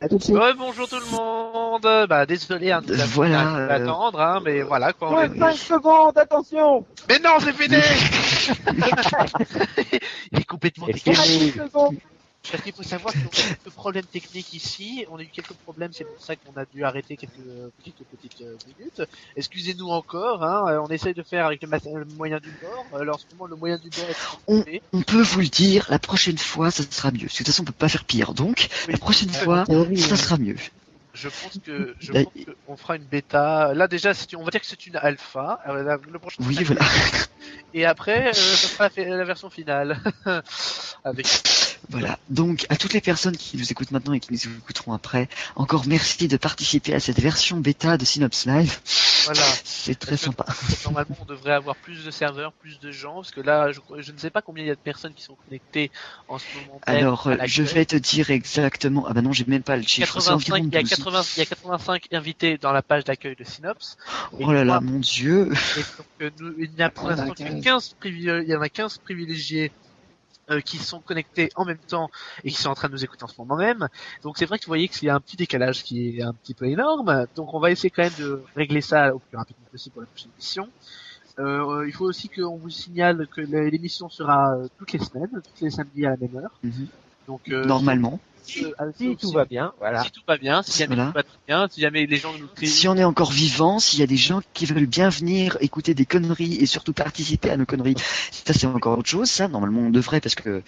À tout de suite. Ouais, bonjour tout le monde. Bah désolé hein, de vous Voilà, euh, attendre, hein, mais voilà quoi. on Ouais, est- 5 secondes, attention Mais non, c'est fini. Il est complètement décalé. 5 secondes Parce qu'il faut savoir qu'on a quelques problèmes techniques ici. On a eu quelques problèmes, c'est pour ça qu'on a dû arrêter quelques, quelques petites euh, minutes. Excusez-nous encore. Hein, euh, on essaye de faire avec le, moyen du bord. Alors, en ce moment, le moyen du bord est coupé. On peut vous le dire, la prochaine fois, ça sera mieux. Parce que de toute façon, on peut pas faire pire. Donc, Oui. la prochaine Euh, fois, ça sera mieux. Je pense que je qu'on fera une bêta. Là déjà, on va dire que c'est une alpha. Euh, la- le prochain Oui, voilà. Et après, euh, ce sera la, version finale. Avec Voilà. Donc, à toutes les personnes qui nous écoutent maintenant et qui nous écouteront après, encore merci de participer à cette version bêta de Synops Live. voilà. C'est très que- sympa. Normalement, on devrait avoir plus de serveurs, plus de gens, parce que là, je, je ne sais pas combien il y a de personnes qui sont connectées en ce moment. Alors, euh, je vais te dire exactement. Ah bah non, j'ai même pas le chiffre. C'est 85, environ il y a 12. 80, il y a 85 invités dans la page d'accueil de Synops. Et Oh là là, mon dieu. Et donc, euh, nous- il n'y a pour a l'instant que 15. 15 privilé- il y en a 15 privilégiés euh, qui sont connectés en même temps et qui sont en train de nous écouter en ce moment même. Donc c'est vrai que vous voyez qu'il y a un petit décalage qui est un petit peu énorme. Donc on va essayer quand même de régler ça au plus rapidement possible pour la prochaine émission. Euh, il faut aussi qu'on vous signale que l'émission sera euh, toutes les semaines, toutes les samedis à la même heure. Mhm. Donc euh, Normalement. Euh, euh, Si tout va bien, voilà. si tout va bien, si jamais Voilà. tout va très bien, si jamais les gens nous crient Si on est encore vivant, s'il y a des gens qui veulent bien venir écouter des conneries et surtout participer à nos conneries, ça c'est encore autre chose. Ça, normalement, on devrait parce que euh,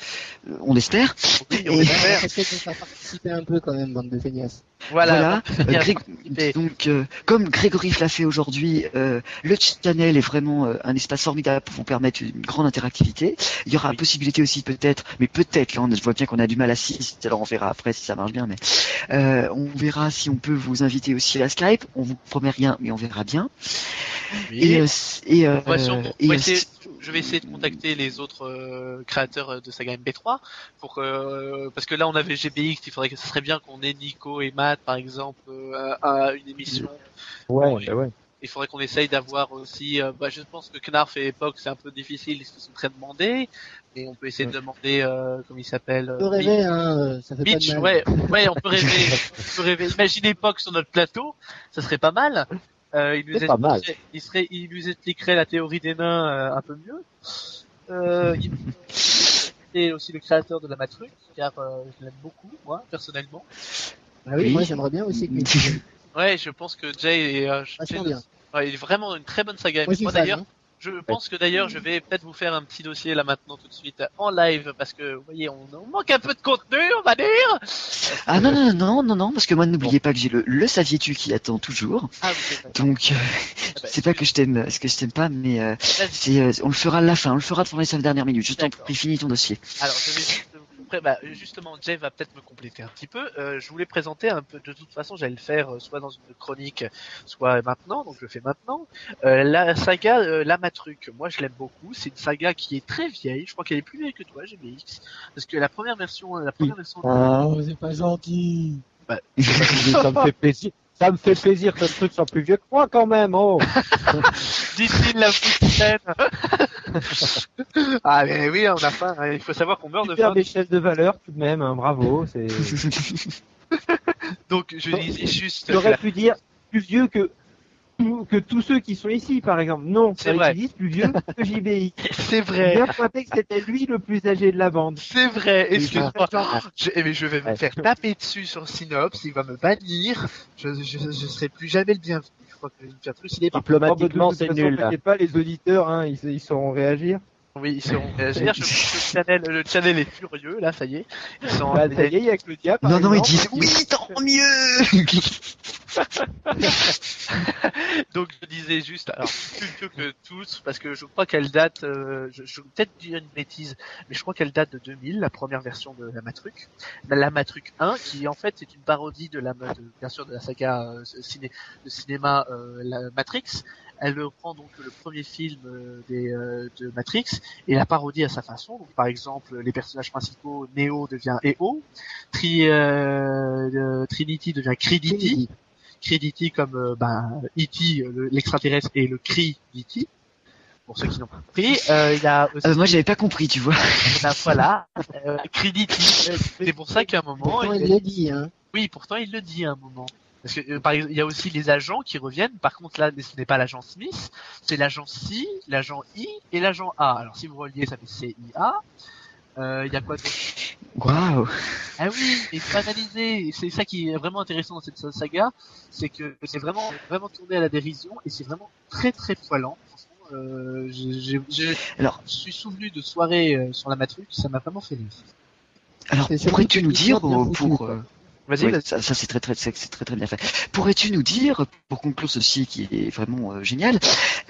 on l'espère. oui, on Et- espère. Faire participer un peu quand même, bande de feignasses. Voilà. Euh, Grég- donc, euh, comme Grégory l'a fait aujourd'hui, euh, le channel est vraiment euh, un espace formidable pour vous permettre une grande interactivité. Il y aura Oui. possibilité aussi peut-être, mais peut-être, là on je vois bien qu'on a du mal à 6, alors on verra après si ça marche bien, mais euh, on verra si on peut vous inviter aussi à Skype. On vous promet rien, mais on verra bien. Oui. Et, euh, euh, euh, essayer- je vais essayer de contacter les autres euh, créateurs de saga MP3 pour que, parce que là on avait GBX, il faudrait que ce serait bien qu'on ait Nico et Matt par exemple euh, à, une émission. Ouais, bah ouais. Il faudrait qu'on essaye d'avoir aussi. euh, bah, je pense que Knarf et Epoch c'est un peu difficile, ils se sont très demandés, mais on peut essayer de demander euh, comment il s'appelle. On peut euh, rêver, hein, euh, ça fait Mitch, pas de mal. ouais, ouais, on peut rêver. on peut rêver. Imaginez Epoch sur notre plateau, ça serait pas mal. Euh, il nous pas mal. Il serait, il nous expliquerait la théorie des nains euh, un peu mieux. Euh, il c'est aussi le créateur de la Matruc, car euh, je l'aime beaucoup, moi, personnellement. Ah oui, Oui. moi j'aimerais bien aussi que Ouais, je pense que Jay est, euh, Jay- bien. Ouais, il est vraiment une très bonne saga. Moi d'ailleurs, je pense que d'ailleurs, je vais peut-être vous faire un petit dossier là maintenant tout de suite en live parce que vous voyez, on, on manque un peu de contenu, on va dire. Ah non, non, non, non, non, parce que moi, n'oubliez pas que j'ai le, le saviez-tu qui attend toujours. Ah, oui. Donc, euh, Ah bah, c'est pas que je t'aime, ce que je t'aime pas, mais euh, c'est, euh, on le fera à la fin, on le fera dans les cinq dernières minutes. Je t'en D'accord. prie, finis ton dossier. Alors, je vais juste pré- bah, justement, Jay va peut-être me compléter un petit peu. Euh, je voulais présenter un peu, de toute façon, j'allais le faire euh, soit dans une chronique, soit maintenant, donc je le fais maintenant. Euh, la saga euh, La Matruc, moi je l'aime beaucoup. C'est une saga qui est très vieille. Je crois qu'elle est plus vieille que toi, GBX, parce que la première version, la première version. Oh, c'est pas gentil. ça me fait plaisir. Ça me fait plaisir que ce truc soit plus vieux que moi quand même, oh. Dit-il la foutaine. ah mais oui, on a faim. hein. Il faut savoir qu'on meurt de faim. d'échelle de valeur tout de même, hein, bravo. C'est. Donc je disais juste. J'aurais pu dire plus vieux que que tous ceux qui sont ici, par exemple. Non, C'est vrai. disent plus vieux que JBI. C'est vrai. bien pointé que c'était lui le plus âgé de la bande. C'est vrai. Excuse-moi. Je, eh, mais je vais me faire taper dessus sur Synops, il va me bannir, je, je, je serai plus jamais le bienvenu. Je crois que une truc, il est pas. Oh, bah, Diplomatiquement, c'est nul. pas, les auditeurs, hein, ils, ils sauront réagir. Oui, ils sont. euh, je veux dire, je pense que le channel, le channel est furieux là, ça y est. Ils sont. Bah, ça y est, il y a Claudia, par Non, non, ils disent oui, tant mieux Donc je disais juste, alors plus vieux que tous, parce que je crois qu'elle date, euh, je, je vais peut-être dire une bêtise, mais je crois qu'elle date de 2000, la première version de la Matruc. La Matruc 1, qui en fait est une parodie de la, de- bien sûr, de la saga euh, ciné, de cinéma euh, la Matrix. Elle reprend donc le premier film euh, des, euh, de Matrix et la parodie à sa façon. Donc par exemple, les personnages principaux, Neo devient EO, Tri, euh, Trinity devient Credity. Credity comme ben, E.T., le- l'extraterrestre, et le Cri d'E.T. Pour ceux qui n'ont pas compris. Euh, il a aussi, Euh, Moi, j'avais pas compris, tu vois. ben, voilà, euh. C'est pour ça qu'à un moment, Pourtant, il il l'a dit, hein. oui, pourtant il le dit à un moment. Parce que euh, par exemple, il y a aussi les agents qui reviennent. Par contre, là, ce n'est pas l'agent Smith, c'est l'agent C, l'agent I et l'agent A. Alors, si vous reliez, ça fait CIA. Euh, Il y a quoi d'autre? Waouh Ah oui, et. Et C'est ça qui est vraiment intéressant dans cette saga, c'est que c'est vraiment vraiment tourné à la dérision et c'est vraiment très très poilant. Euh, j'ai- j'ai- Alors- je suis souvenu de soirées euh, sur la Matrix, ça m'a vraiment fait rire. Alors, pourrais-tu nous dire euh, foutue, pour... Vas-y, oui, ça, ça, c'est très très c'est c'est très très bien fait. Pourrais-tu nous dire, pour conclure ceci qui est vraiment euh, génial,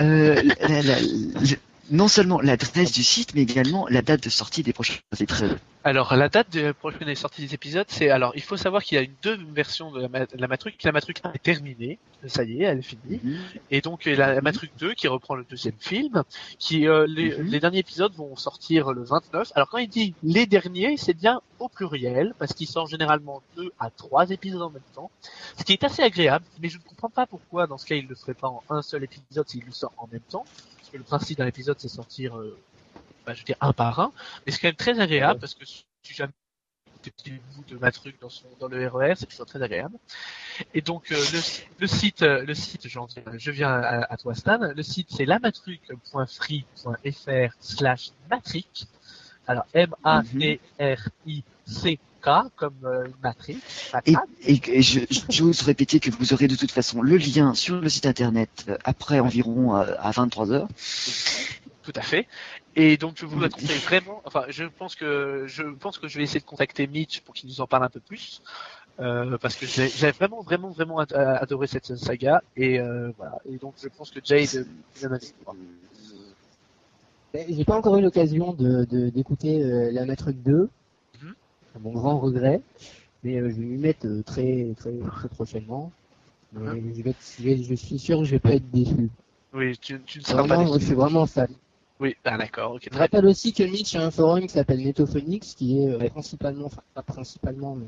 euh, la- la- la- non seulement l'adresse du site, mais également la date de sortie des prochains épisodes. Alors la date de prochaine sortie des épisodes, c'est alors il faut savoir qu'il y a une deux versions de la, de la Matrix. La Matrix 1 est terminée, ça y est, elle est finie. Et donc la, la Matrix 2 qui reprend le deuxième film, qui euh, les, Mhm. les derniers épisodes vont sortir le 29. Alors quand il dit les derniers, c'est bien au pluriel parce qu'il sort généralement deux à trois épisodes en même temps, ce qui est assez agréable. Mais je ne comprends pas pourquoi dans ce cas il ne le ferait pas en un seul épisode s'il le sort en même temps, que le principe d'un épisode c'est sortir, euh, bah, je veux dire un par un. Mais c'est quand même très agréable parce que si jamais des petits bouts de Matrix dans son dans le RER, c'est toujours très agréable. Et donc euh, le, le site, euh, le site, j'en viens- je viens à, à toi Stan. Le site c'est lamatruc.free.fr slash matrix. Alors M A T R I C Comme euh, une matrice. Et, et, et je- j'ose répéter que vous aurez de toute façon le lien sur le site internet euh, après environ euh, à 23 heures. Tout à fait. Et donc je vous la conseille vraiment. Enfin, je pense que je pense que je vais essayer de contacter Mitch pour qu'il nous en parle un peu plus, euh, parce que j'ai vraiment vraiment vraiment ad- adoré cette saga et euh, voilà. Et donc je pense que Jade. Ben, J'ai pas encore eu l'occasion de de- d'écouter euh, la Matrix 2, Mhm. À mon grand regret, mais euh, je vais m'y mettre euh, très, très très prochainement. Mais Mhm. je, vais être- je vais- je suis sûr que je vais pas être déçu. Oui, tu, tu ne seras pas. Déçu. je suis vraiment fan. Oui, ah, d'accord, ok, Je bien. rappelle aussi que Mitch a un forum qui s'appelle Netophonix, qui est euh, principalement, enfin pas principalement, mais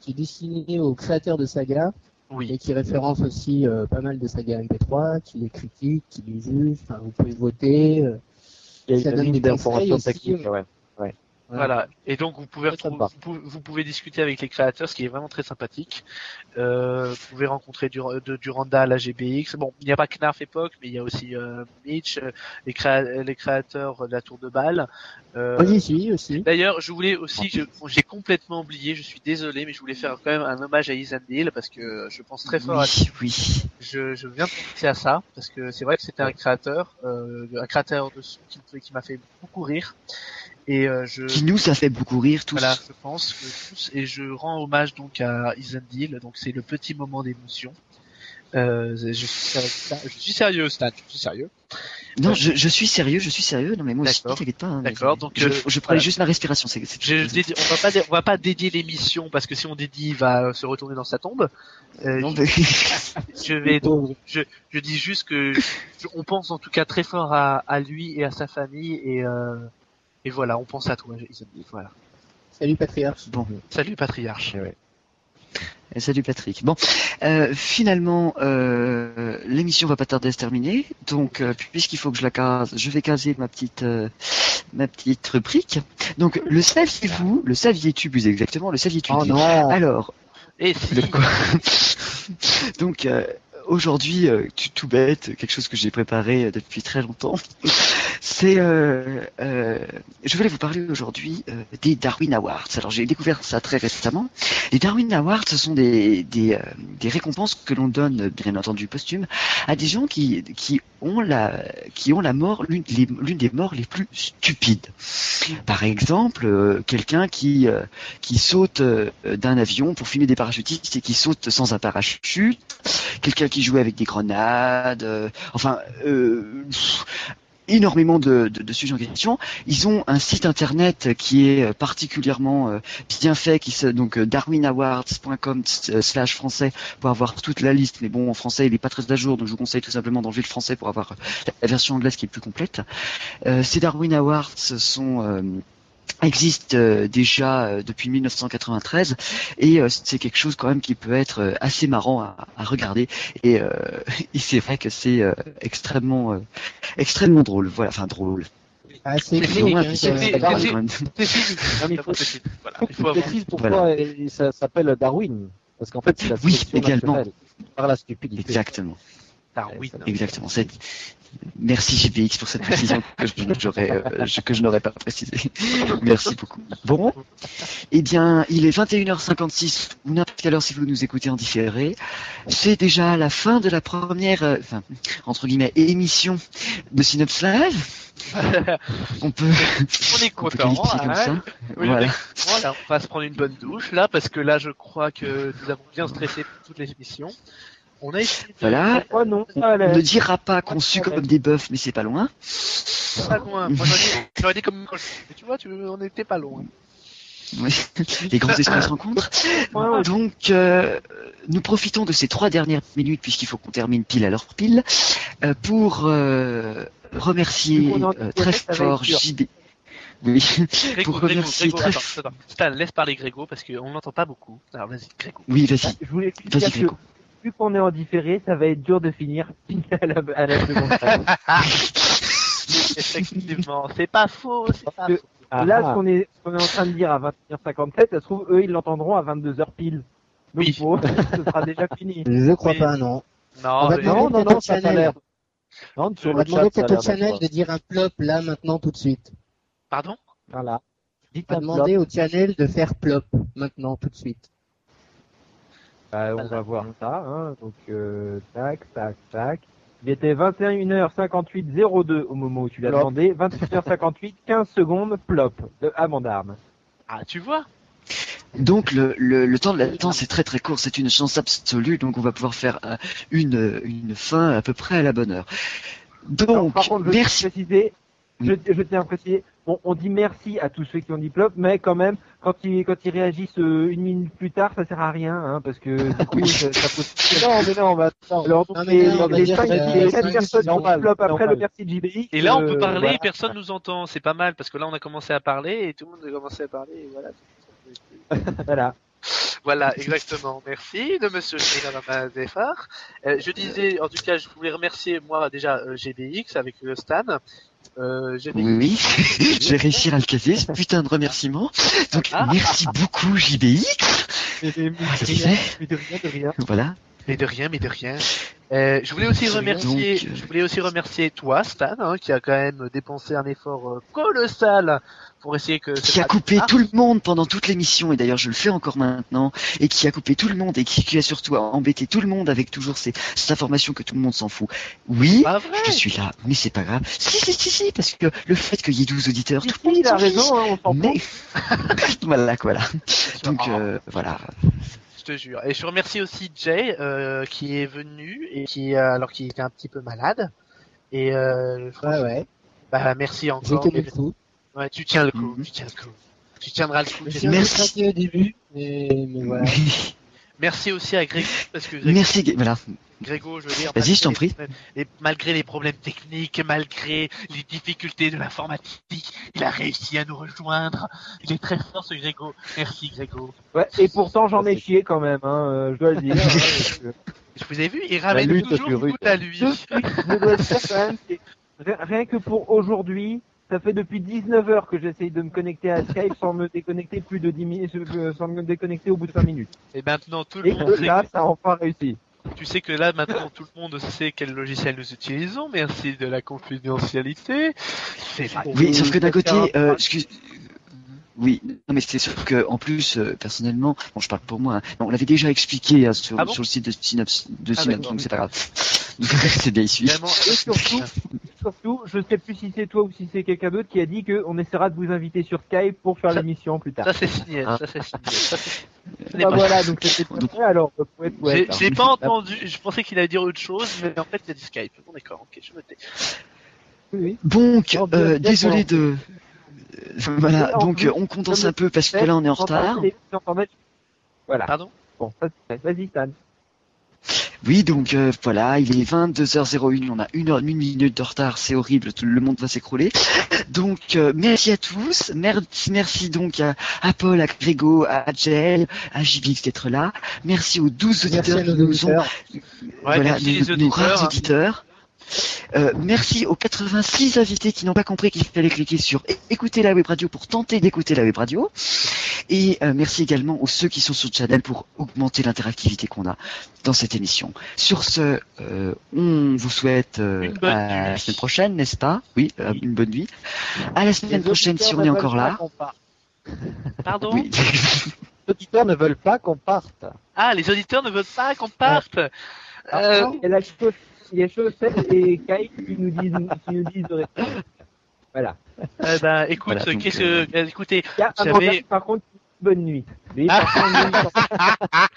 qui est destiné aux créateurs de sagas Oui, et qui référence aussi euh, pas mal de sagas MP3, qui les critique, qui les juge. Enfin, vous pouvez voter. euh, Il y a Ça une aussi, techniques, mais- ouais. Voilà. Et donc vous pouvez retrouver- vous, pouvez, vous pouvez discuter avec les créateurs, ce qui est vraiment très sympathique. Euh, vous pouvez rencontrer du, de, Duranda à la GBX. Bon, il n'y a pas Knarf époque, mais il y a aussi euh, Mitch, euh, les, créa- les créateurs de la Tour de Balle. Euh, j'y suis aussi. D'ailleurs, je voulais aussi, bon, j'ai complètement oublié, je suis désolé, mais je voulais faire quand même un hommage à Isandil parce que je pense très fort à Oui, oui. je, je viens de penser à ça parce que c'est vrai que c'était un créateur, euh, un créateur de son qui, me- qui m'a fait beaucoup rire et euh, je Qui nous a fait beaucoup rire tous. voilà, je pense que tous et je rends hommage donc à Isandil, donc c'est le petit moment d'émotion. Euh, je suis sérieux, je suis sérieux, Stan, je suis sérieux. Non, je, je suis sérieux, je suis sérieux. Non mais moi aussi, t'inquiète pas. hein, D'accord, je- donc, je, euh, je prenais voilà. juste ma respiration. C'est, c'est- Je, dédie- on va pas, dé- on va pas dédier l'émission parce que si on dédie, il va se retourner dans sa tombe. Euh, Non, mais- je vais donc je dis juste que je- on pense en tout cas très fort à, à lui et à sa famille et euh, et voilà, on pense à toi, Isabelle. Voilà. Salut Patriarche. bon. Salut patriarche. Eh, Salut Patrick. Bon, euh, finalement, euh, l'émission va pas tarder à se terminer. Donc, euh, puisqu'il faut que je la case, je vais caser ma petite, euh, ma petite rubrique. Donc, le saviez-vous, le saviez-tu plus exactement, le saviez-tu Oh non. Alors, Et si, le quoi Donc, euh, aujourd'hui, euh, tout, bête, quelque chose que j'ai préparé euh, depuis très longtemps. C'est, euh, je voulais vous parler aujourd'hui des Darwin Awards. Alors j'ai découvert ça très récemment. Les Darwin Awards, ce sont des récompenses que l'on donne, bien entendu posthumes, à des gens qui ont la qui ont la mort l'une des morts les plus stupides. Par exemple, quelqu'un qui qui saute d'un avion pour filmer des parachutistes et qui saute sans un parachute, quelqu'un qui jouait avec des grenades, euh, enfin euh, énormément de, sujets en question. Ils ont un site internet qui est euh, particulièrement bien fait, qui se donc euh, darwinawards.com slash français pour avoir toute la liste. Mais bon, en français, il est pas très à jour, donc je vous conseille tout simplement d'enlever le français pour avoir la version anglaise qui est plus complète. Ces Darwin Awards sont existent euh, déjà euh, depuis 1993 et euh, c'est quelque chose quand même qui peut être assez marrant à, à regarder. Et, euh, et c'est vrai que c'est extrêmement euh, extrêmement drôle. Voilà enfin drôle. Ah, c'est hein, précises pourquoi ça s'appelle Darwin. Parce qu'en fait, c'est la Oui, également. par la stupidité. exactement. Darwin. exactement. C'est Merci GPX pour cette précision que je, j'aurais, euh, que je n'aurais pas précisé. Merci beaucoup. Bon, eh bien, il est 21h56 ou n'importe quelle heure si vous nous écoutez en différé. C'est déjà la fin de la première, euh, enfin, entre guillemets, émission de Synops Live. On peut, On est on content. comme hein. ça. Oui, Voilà. Voilà, on va se prendre une bonne douche là parce que là je crois que nous avons bien stressé pour toutes les émissions. On a essayé de Voilà. Oh non, On ne dira pas qu'on sue comme des bœufs, mais c'est pas loin. pas loin. Moi j'aurais dit, comme mais tu vois, tu, on n'était pas loin. Oui. Les grands esprits se rencontrent. Donc, euh, nous profitons de ces trois dernières minutes, puisqu'il faut qu'on termine pile à l'heure pile, euh, pour euh, remercier euh, très fort. JB. Oui, Grégo, Pour Grégo, remercier Grégo, très attends, laisse parler Grégo parce qu'on l'entend pas beaucoup. Alors vas-y, Grégo. oui, vas-y, Je voulais juste vas-y, Grégo. Vu qu'on est en différé, ça va être dur de finir à la, à la seconde. Effectivement, c'est pas faux, c'est pas que- faux. Ah, Là, ah. ce qu'on est, ce qu'on est en train de dire à 21h57, ça se trouve, eux, ils l'entendront à 22h pile. Donc, Oui. bon, ce sera déjà fini. Je crois Oui. pas, non. Non, mais- Non, non, non, ça a l'air. Non, sur On va demander au channel de dire un plop là, maintenant, tout de suite. pardon? Voilà. Dites On va demander au channel de faire plop maintenant, tout de suite. Bah, on va voir ça, hein. Donc, euh, tac, tac, tac. Il était 21h58 02 au moment où tu l'as demandé. 21h58, 15 secondes, plop, de Amandarme. Ah, tu vois? Donc, le, le, le temps de latence est très très court, c'est une chance absolue, donc on va pouvoir faire euh, une, une fin à peu près à la bonne heure. Donc, Alors, par contre, je merci. préciser, je, Oui. je tiens à préciser, on, on dit merci à tous ceux qui ont dit plop, mais quand même, quand ils, quand ils réagissent euh, une minute plus tard, ça sert à rien, hein, parce que du coup, ça, ça pose... Non, mais non, mais attends. Alors, donc, Non, mais les, là, on va les les euh, quatre c'est personnes qui plop après le merci de JBX. Et là, on peut euh, parler, voilà. personne nous entend. C'est pas mal parce que là, on a commencé à parler et tout le monde a commencé à parler. Et voilà. Voilà. Voilà, exactement. Merci de Monsieur Zefar. Euh, je disais, en tout cas, je voulais remercier moi déjà euh, GBX avec le Stan. Euh. Oui, vais réussir à le caser, ce putain de remerciement. Donc, Ah. merci beaucoup JBX. Mais, mais- mais de rien, de rien. Voilà. Mais de rien, mais de rien. Euh, je voulais aussi remercier, euh, je voulais aussi remercier toi, Stan, hein, qui a quand même dépensé un effort euh, colossal pour essayer que qui a coupé tout le monde pendant toute l'émission, et d'ailleurs je le fais encore maintenant, et qui a coupé tout le monde, et qui, qui a surtout embêté tout le monde avec toujours ces, cette information que tout le monde s'en fout. Oui, je suis là, mais c'est pas grave. Si, si, si, si, parce que le fait qu'il y ait 12 auditeurs, Si, tout le monde il a raison, hein, on s'en Mais, voilà, voilà. Donc, Ah, euh, voilà. Je te jure. Et je remercie aussi Jay, euh, qui est venu et qui, euh, alors qu'il était un petit peu malade. Et euh, Ouais, ouais. bah merci encore. tenu le coup. Ouais, tu tiens le coup, Mhm. tu tiens le coup. Tu tiendras le coup. Je j'ai suis un peu Merci. au début, mais, mais voilà. Merci aussi à Grégo, parce que Grégo, Merci, voilà. Grégo, je veux dire. Vas-y, je t'en malgré prie. les malgré les problèmes techniques, malgré les difficultés de l'informatique, il a réussi à nous rejoindre. Il est très fort ce Grégo. Merci Grégo. Ouais, et pourtant, j'en ai chié quand même, hein, euh, je dois le dire. hein, Je vous ai vu, il ramène lutte toujours du à lui. Je, je dois le dire quand même, rien que pour aujourd'hui, ça fait depuis 19 heures que j'essaye de me connecter à Skype sans me déconnecter plus de 10 minutes, euh, sans me déconnecter au bout de 5 minutes. Et maintenant tout le Et monde que là, ça a enfin réussi. tu sais que là maintenant tout le monde sait quel logiciel nous utilisons. Merci de la confidentialité. C'est pas Oui, sauf que d'un côté, euh, excuse- Oui, non, mais c'est sûr que en plus, euh, personnellement, bon, je parle pour moi, hein, on l'avait déjà expliqué hein, sur, Ah bon sur le site de Synops, de Ah, donc c'est pas grave. c'est bien issu. Et surtout, surtout, je sais plus si c'est toi ou si c'est quelqu'un d'autre qui a dit qu'on essaiera de vous inviter sur Skype pour faire Ça- l'émission plus tard. ça c'est signé, Hein. ça c'est signé. Ça, c'est- Bah pas- voilà, donc c'était pas vrai, alors euh, J'ai hein. pas entendu, je pensais qu'il allait dire autre chose, mais en fait il y a du Skype. Bon d'accord, ok, je me tais. Oui, oui. Donc, euh, désolé de. euh, Voilà, donc on condense un peu parce que là on est en retard. Voilà. Pardon? Bon, ça, c'est- vas-y Stan. Oui, donc euh, voilà, il est 22h01, on a une heure, une minute de retard, c'est horrible, tout le monde va s'écrouler. Donc euh, merci à tous, merci, merci donc à, à Paul, à Grégo, à Adjel, à JBX d'être là. Merci aux 12 Merci auditeurs qui nous ont. Ouais, voilà, merci les nos rares auditeurs. hein. auditeurs. Euh, merci aux 86 invités qui n'ont pas compris qu'il fallait cliquer sur écouter la web radio pour tenter d'écouter la web radio. Et euh, merci également aux ceux qui sont sur le channel pour augmenter l'interactivité qu'on a dans cette émission. Sur ce, euh, on vous souhaite euh, à la semaine prochaine, n'est-ce pas? Oui, euh, une bonne nuit. À la semaine Les prochaine si on est encore là. Pardon? Oui. Les auditeurs ne veulent pas qu'on parte. Ah, les auditeurs ne veulent pas qu'on parte. Euh, Il y a la chose- il y a Chaussette et Kai qui nous disent, qui nous disent de rester. Voilà. euh, ben, écoute, Voilà, donc, qu'est-ce euh, que, euh, écoutez, Il y a J'avais- par contre, bonne nuit. Ah.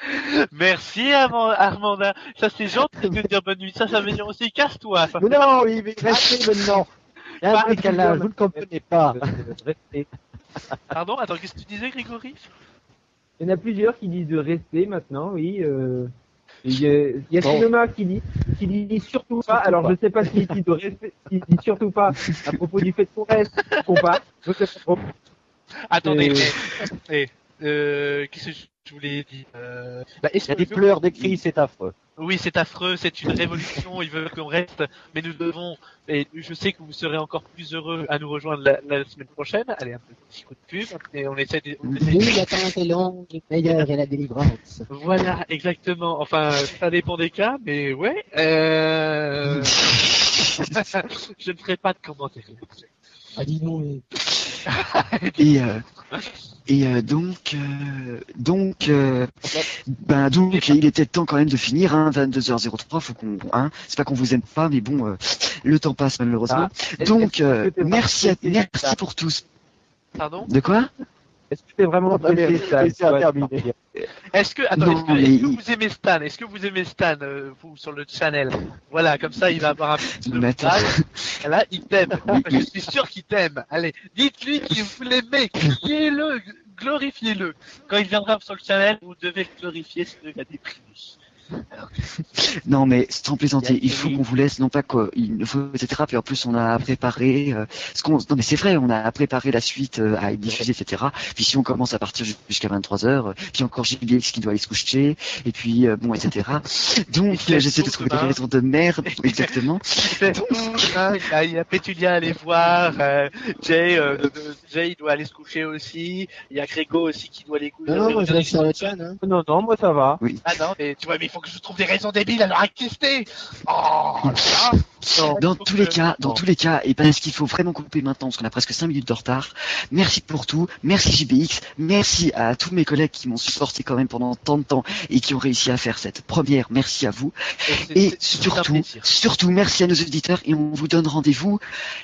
merci Armand- Armanda. Ça c'est gentil de dire bonne nuit. Ça, ça veut dire aussi casse-toi. Ça. Mais non, oui, mais restez maintenant. Il y a vous ne comprenez pas. Pardon, attends, qu'est-ce que tu disais, Grégory? Il y en a plusieurs qui disent de rester maintenant, oui. Euh... Il y a, il y a Bon. Sinoma qui dit, qui dit surtout pas. Surtout alors pas. je sais pas s'il dit de rester, s'il dit surtout pas à propos du fait qu'on reste, qu'on part. Je sais pas trop. Attendez, mais, mais, euh, qu'est-ce que je voulais dire euh, bah, est-ce Il y a des pleurs, des cris, c'est affreux. Oui, c'est affreux, c'est une révolution, ils veulent qu'on reste, mais nous devons, et je sais que vous serez encore plus heureux à nous rejoindre la, la semaine prochaine. Allez, un petit coup de pub, et on essaie de... on essaie de- Oui, l'attente est longue, meilleure est la délivrance. Voilà, exactement. Enfin, ça dépend des cas, mais ouais. Euh... je ne ferai pas de commentaires. Ah, dis mais- Et, euh, et euh, donc, euh, donc, ben donc, il était temps quand même de finir. Hein, 22h03, faut qu'on, hein, c'est pas qu'on vous aime pas, mais bon, le temps passe malheureusement. Est-ce- donc, merci, à, merci pour tous. Pardon? De quoi? Est-ce que t'es vraiment Stan, Est-ce que, attends, est-ce que, mais vous aimez Stan? Est-ce que vous aimez Stan, euh, vous, sur le channel? Voilà, comme ça, il va avoir un petit morale. Là, il t'aime. Je suis sûr qu'il t'aime. Allez, dites-lui que vous l'aimez. Criez-le, glorifiez-le. Quand il viendra sur le channel, vous devez le glorifier, sinon il va déprimer. Non, mais sans plaisanter, Il faut qu'on vous laisse, non pas quoi, il faut, etc. Puis en plus, on a préparé, euh, ce qu'on, non mais c'est vrai, on a préparé la suite euh, à être diffusée, etc. Puis si on commence à partir jus- jusqu'à 23 h puis encore JBX qui doit aller se coucher, et puis euh, bon, etc. Donc euh, j'essaie de trouver des raisons de merde, exactement. Hein, il, y a, Pétulia à aller voir, euh, Jay, euh, Jay il doit aller se coucher aussi, il y a Grégo aussi qui doit aller coucher. Non, non, moi je reste sur le chat, hein. Non, non, moi ça va. Ah non, mais tu vois, mais faut que je trouve des raisons débiles à leur exister. Oh, là. Non, Dans tous que- les cas, dans non. tous les cas, et parce qu'il faut vraiment couper maintenant, parce qu'on a presque 5 minutes de retard. Merci pour tout, merci JBX, merci à tous mes collègues qui m'ont supporté quand même pendant tant de temps et qui ont réussi à faire cette première. Merci à vous. Et surtout, surtout, merci à nos auditeurs et on vous donne rendez-vous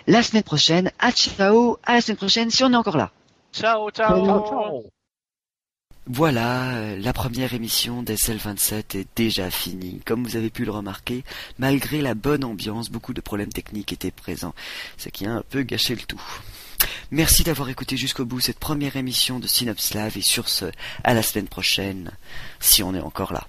la semaine prochaine. À ciao, à la semaine prochaine si on est encore là. Ciao, Ciao, ciao. Voilà, euh, la première émission d'SL27 est déjà finie. Comme vous avez pu le remarquer, malgré la bonne ambiance, beaucoup de problèmes techniques étaient présents, ce qui a un peu gâché le tout. Merci d'avoir écouté jusqu'au bout cette première émission de Synopslav et sur ce, à la semaine prochaine, si on est encore là.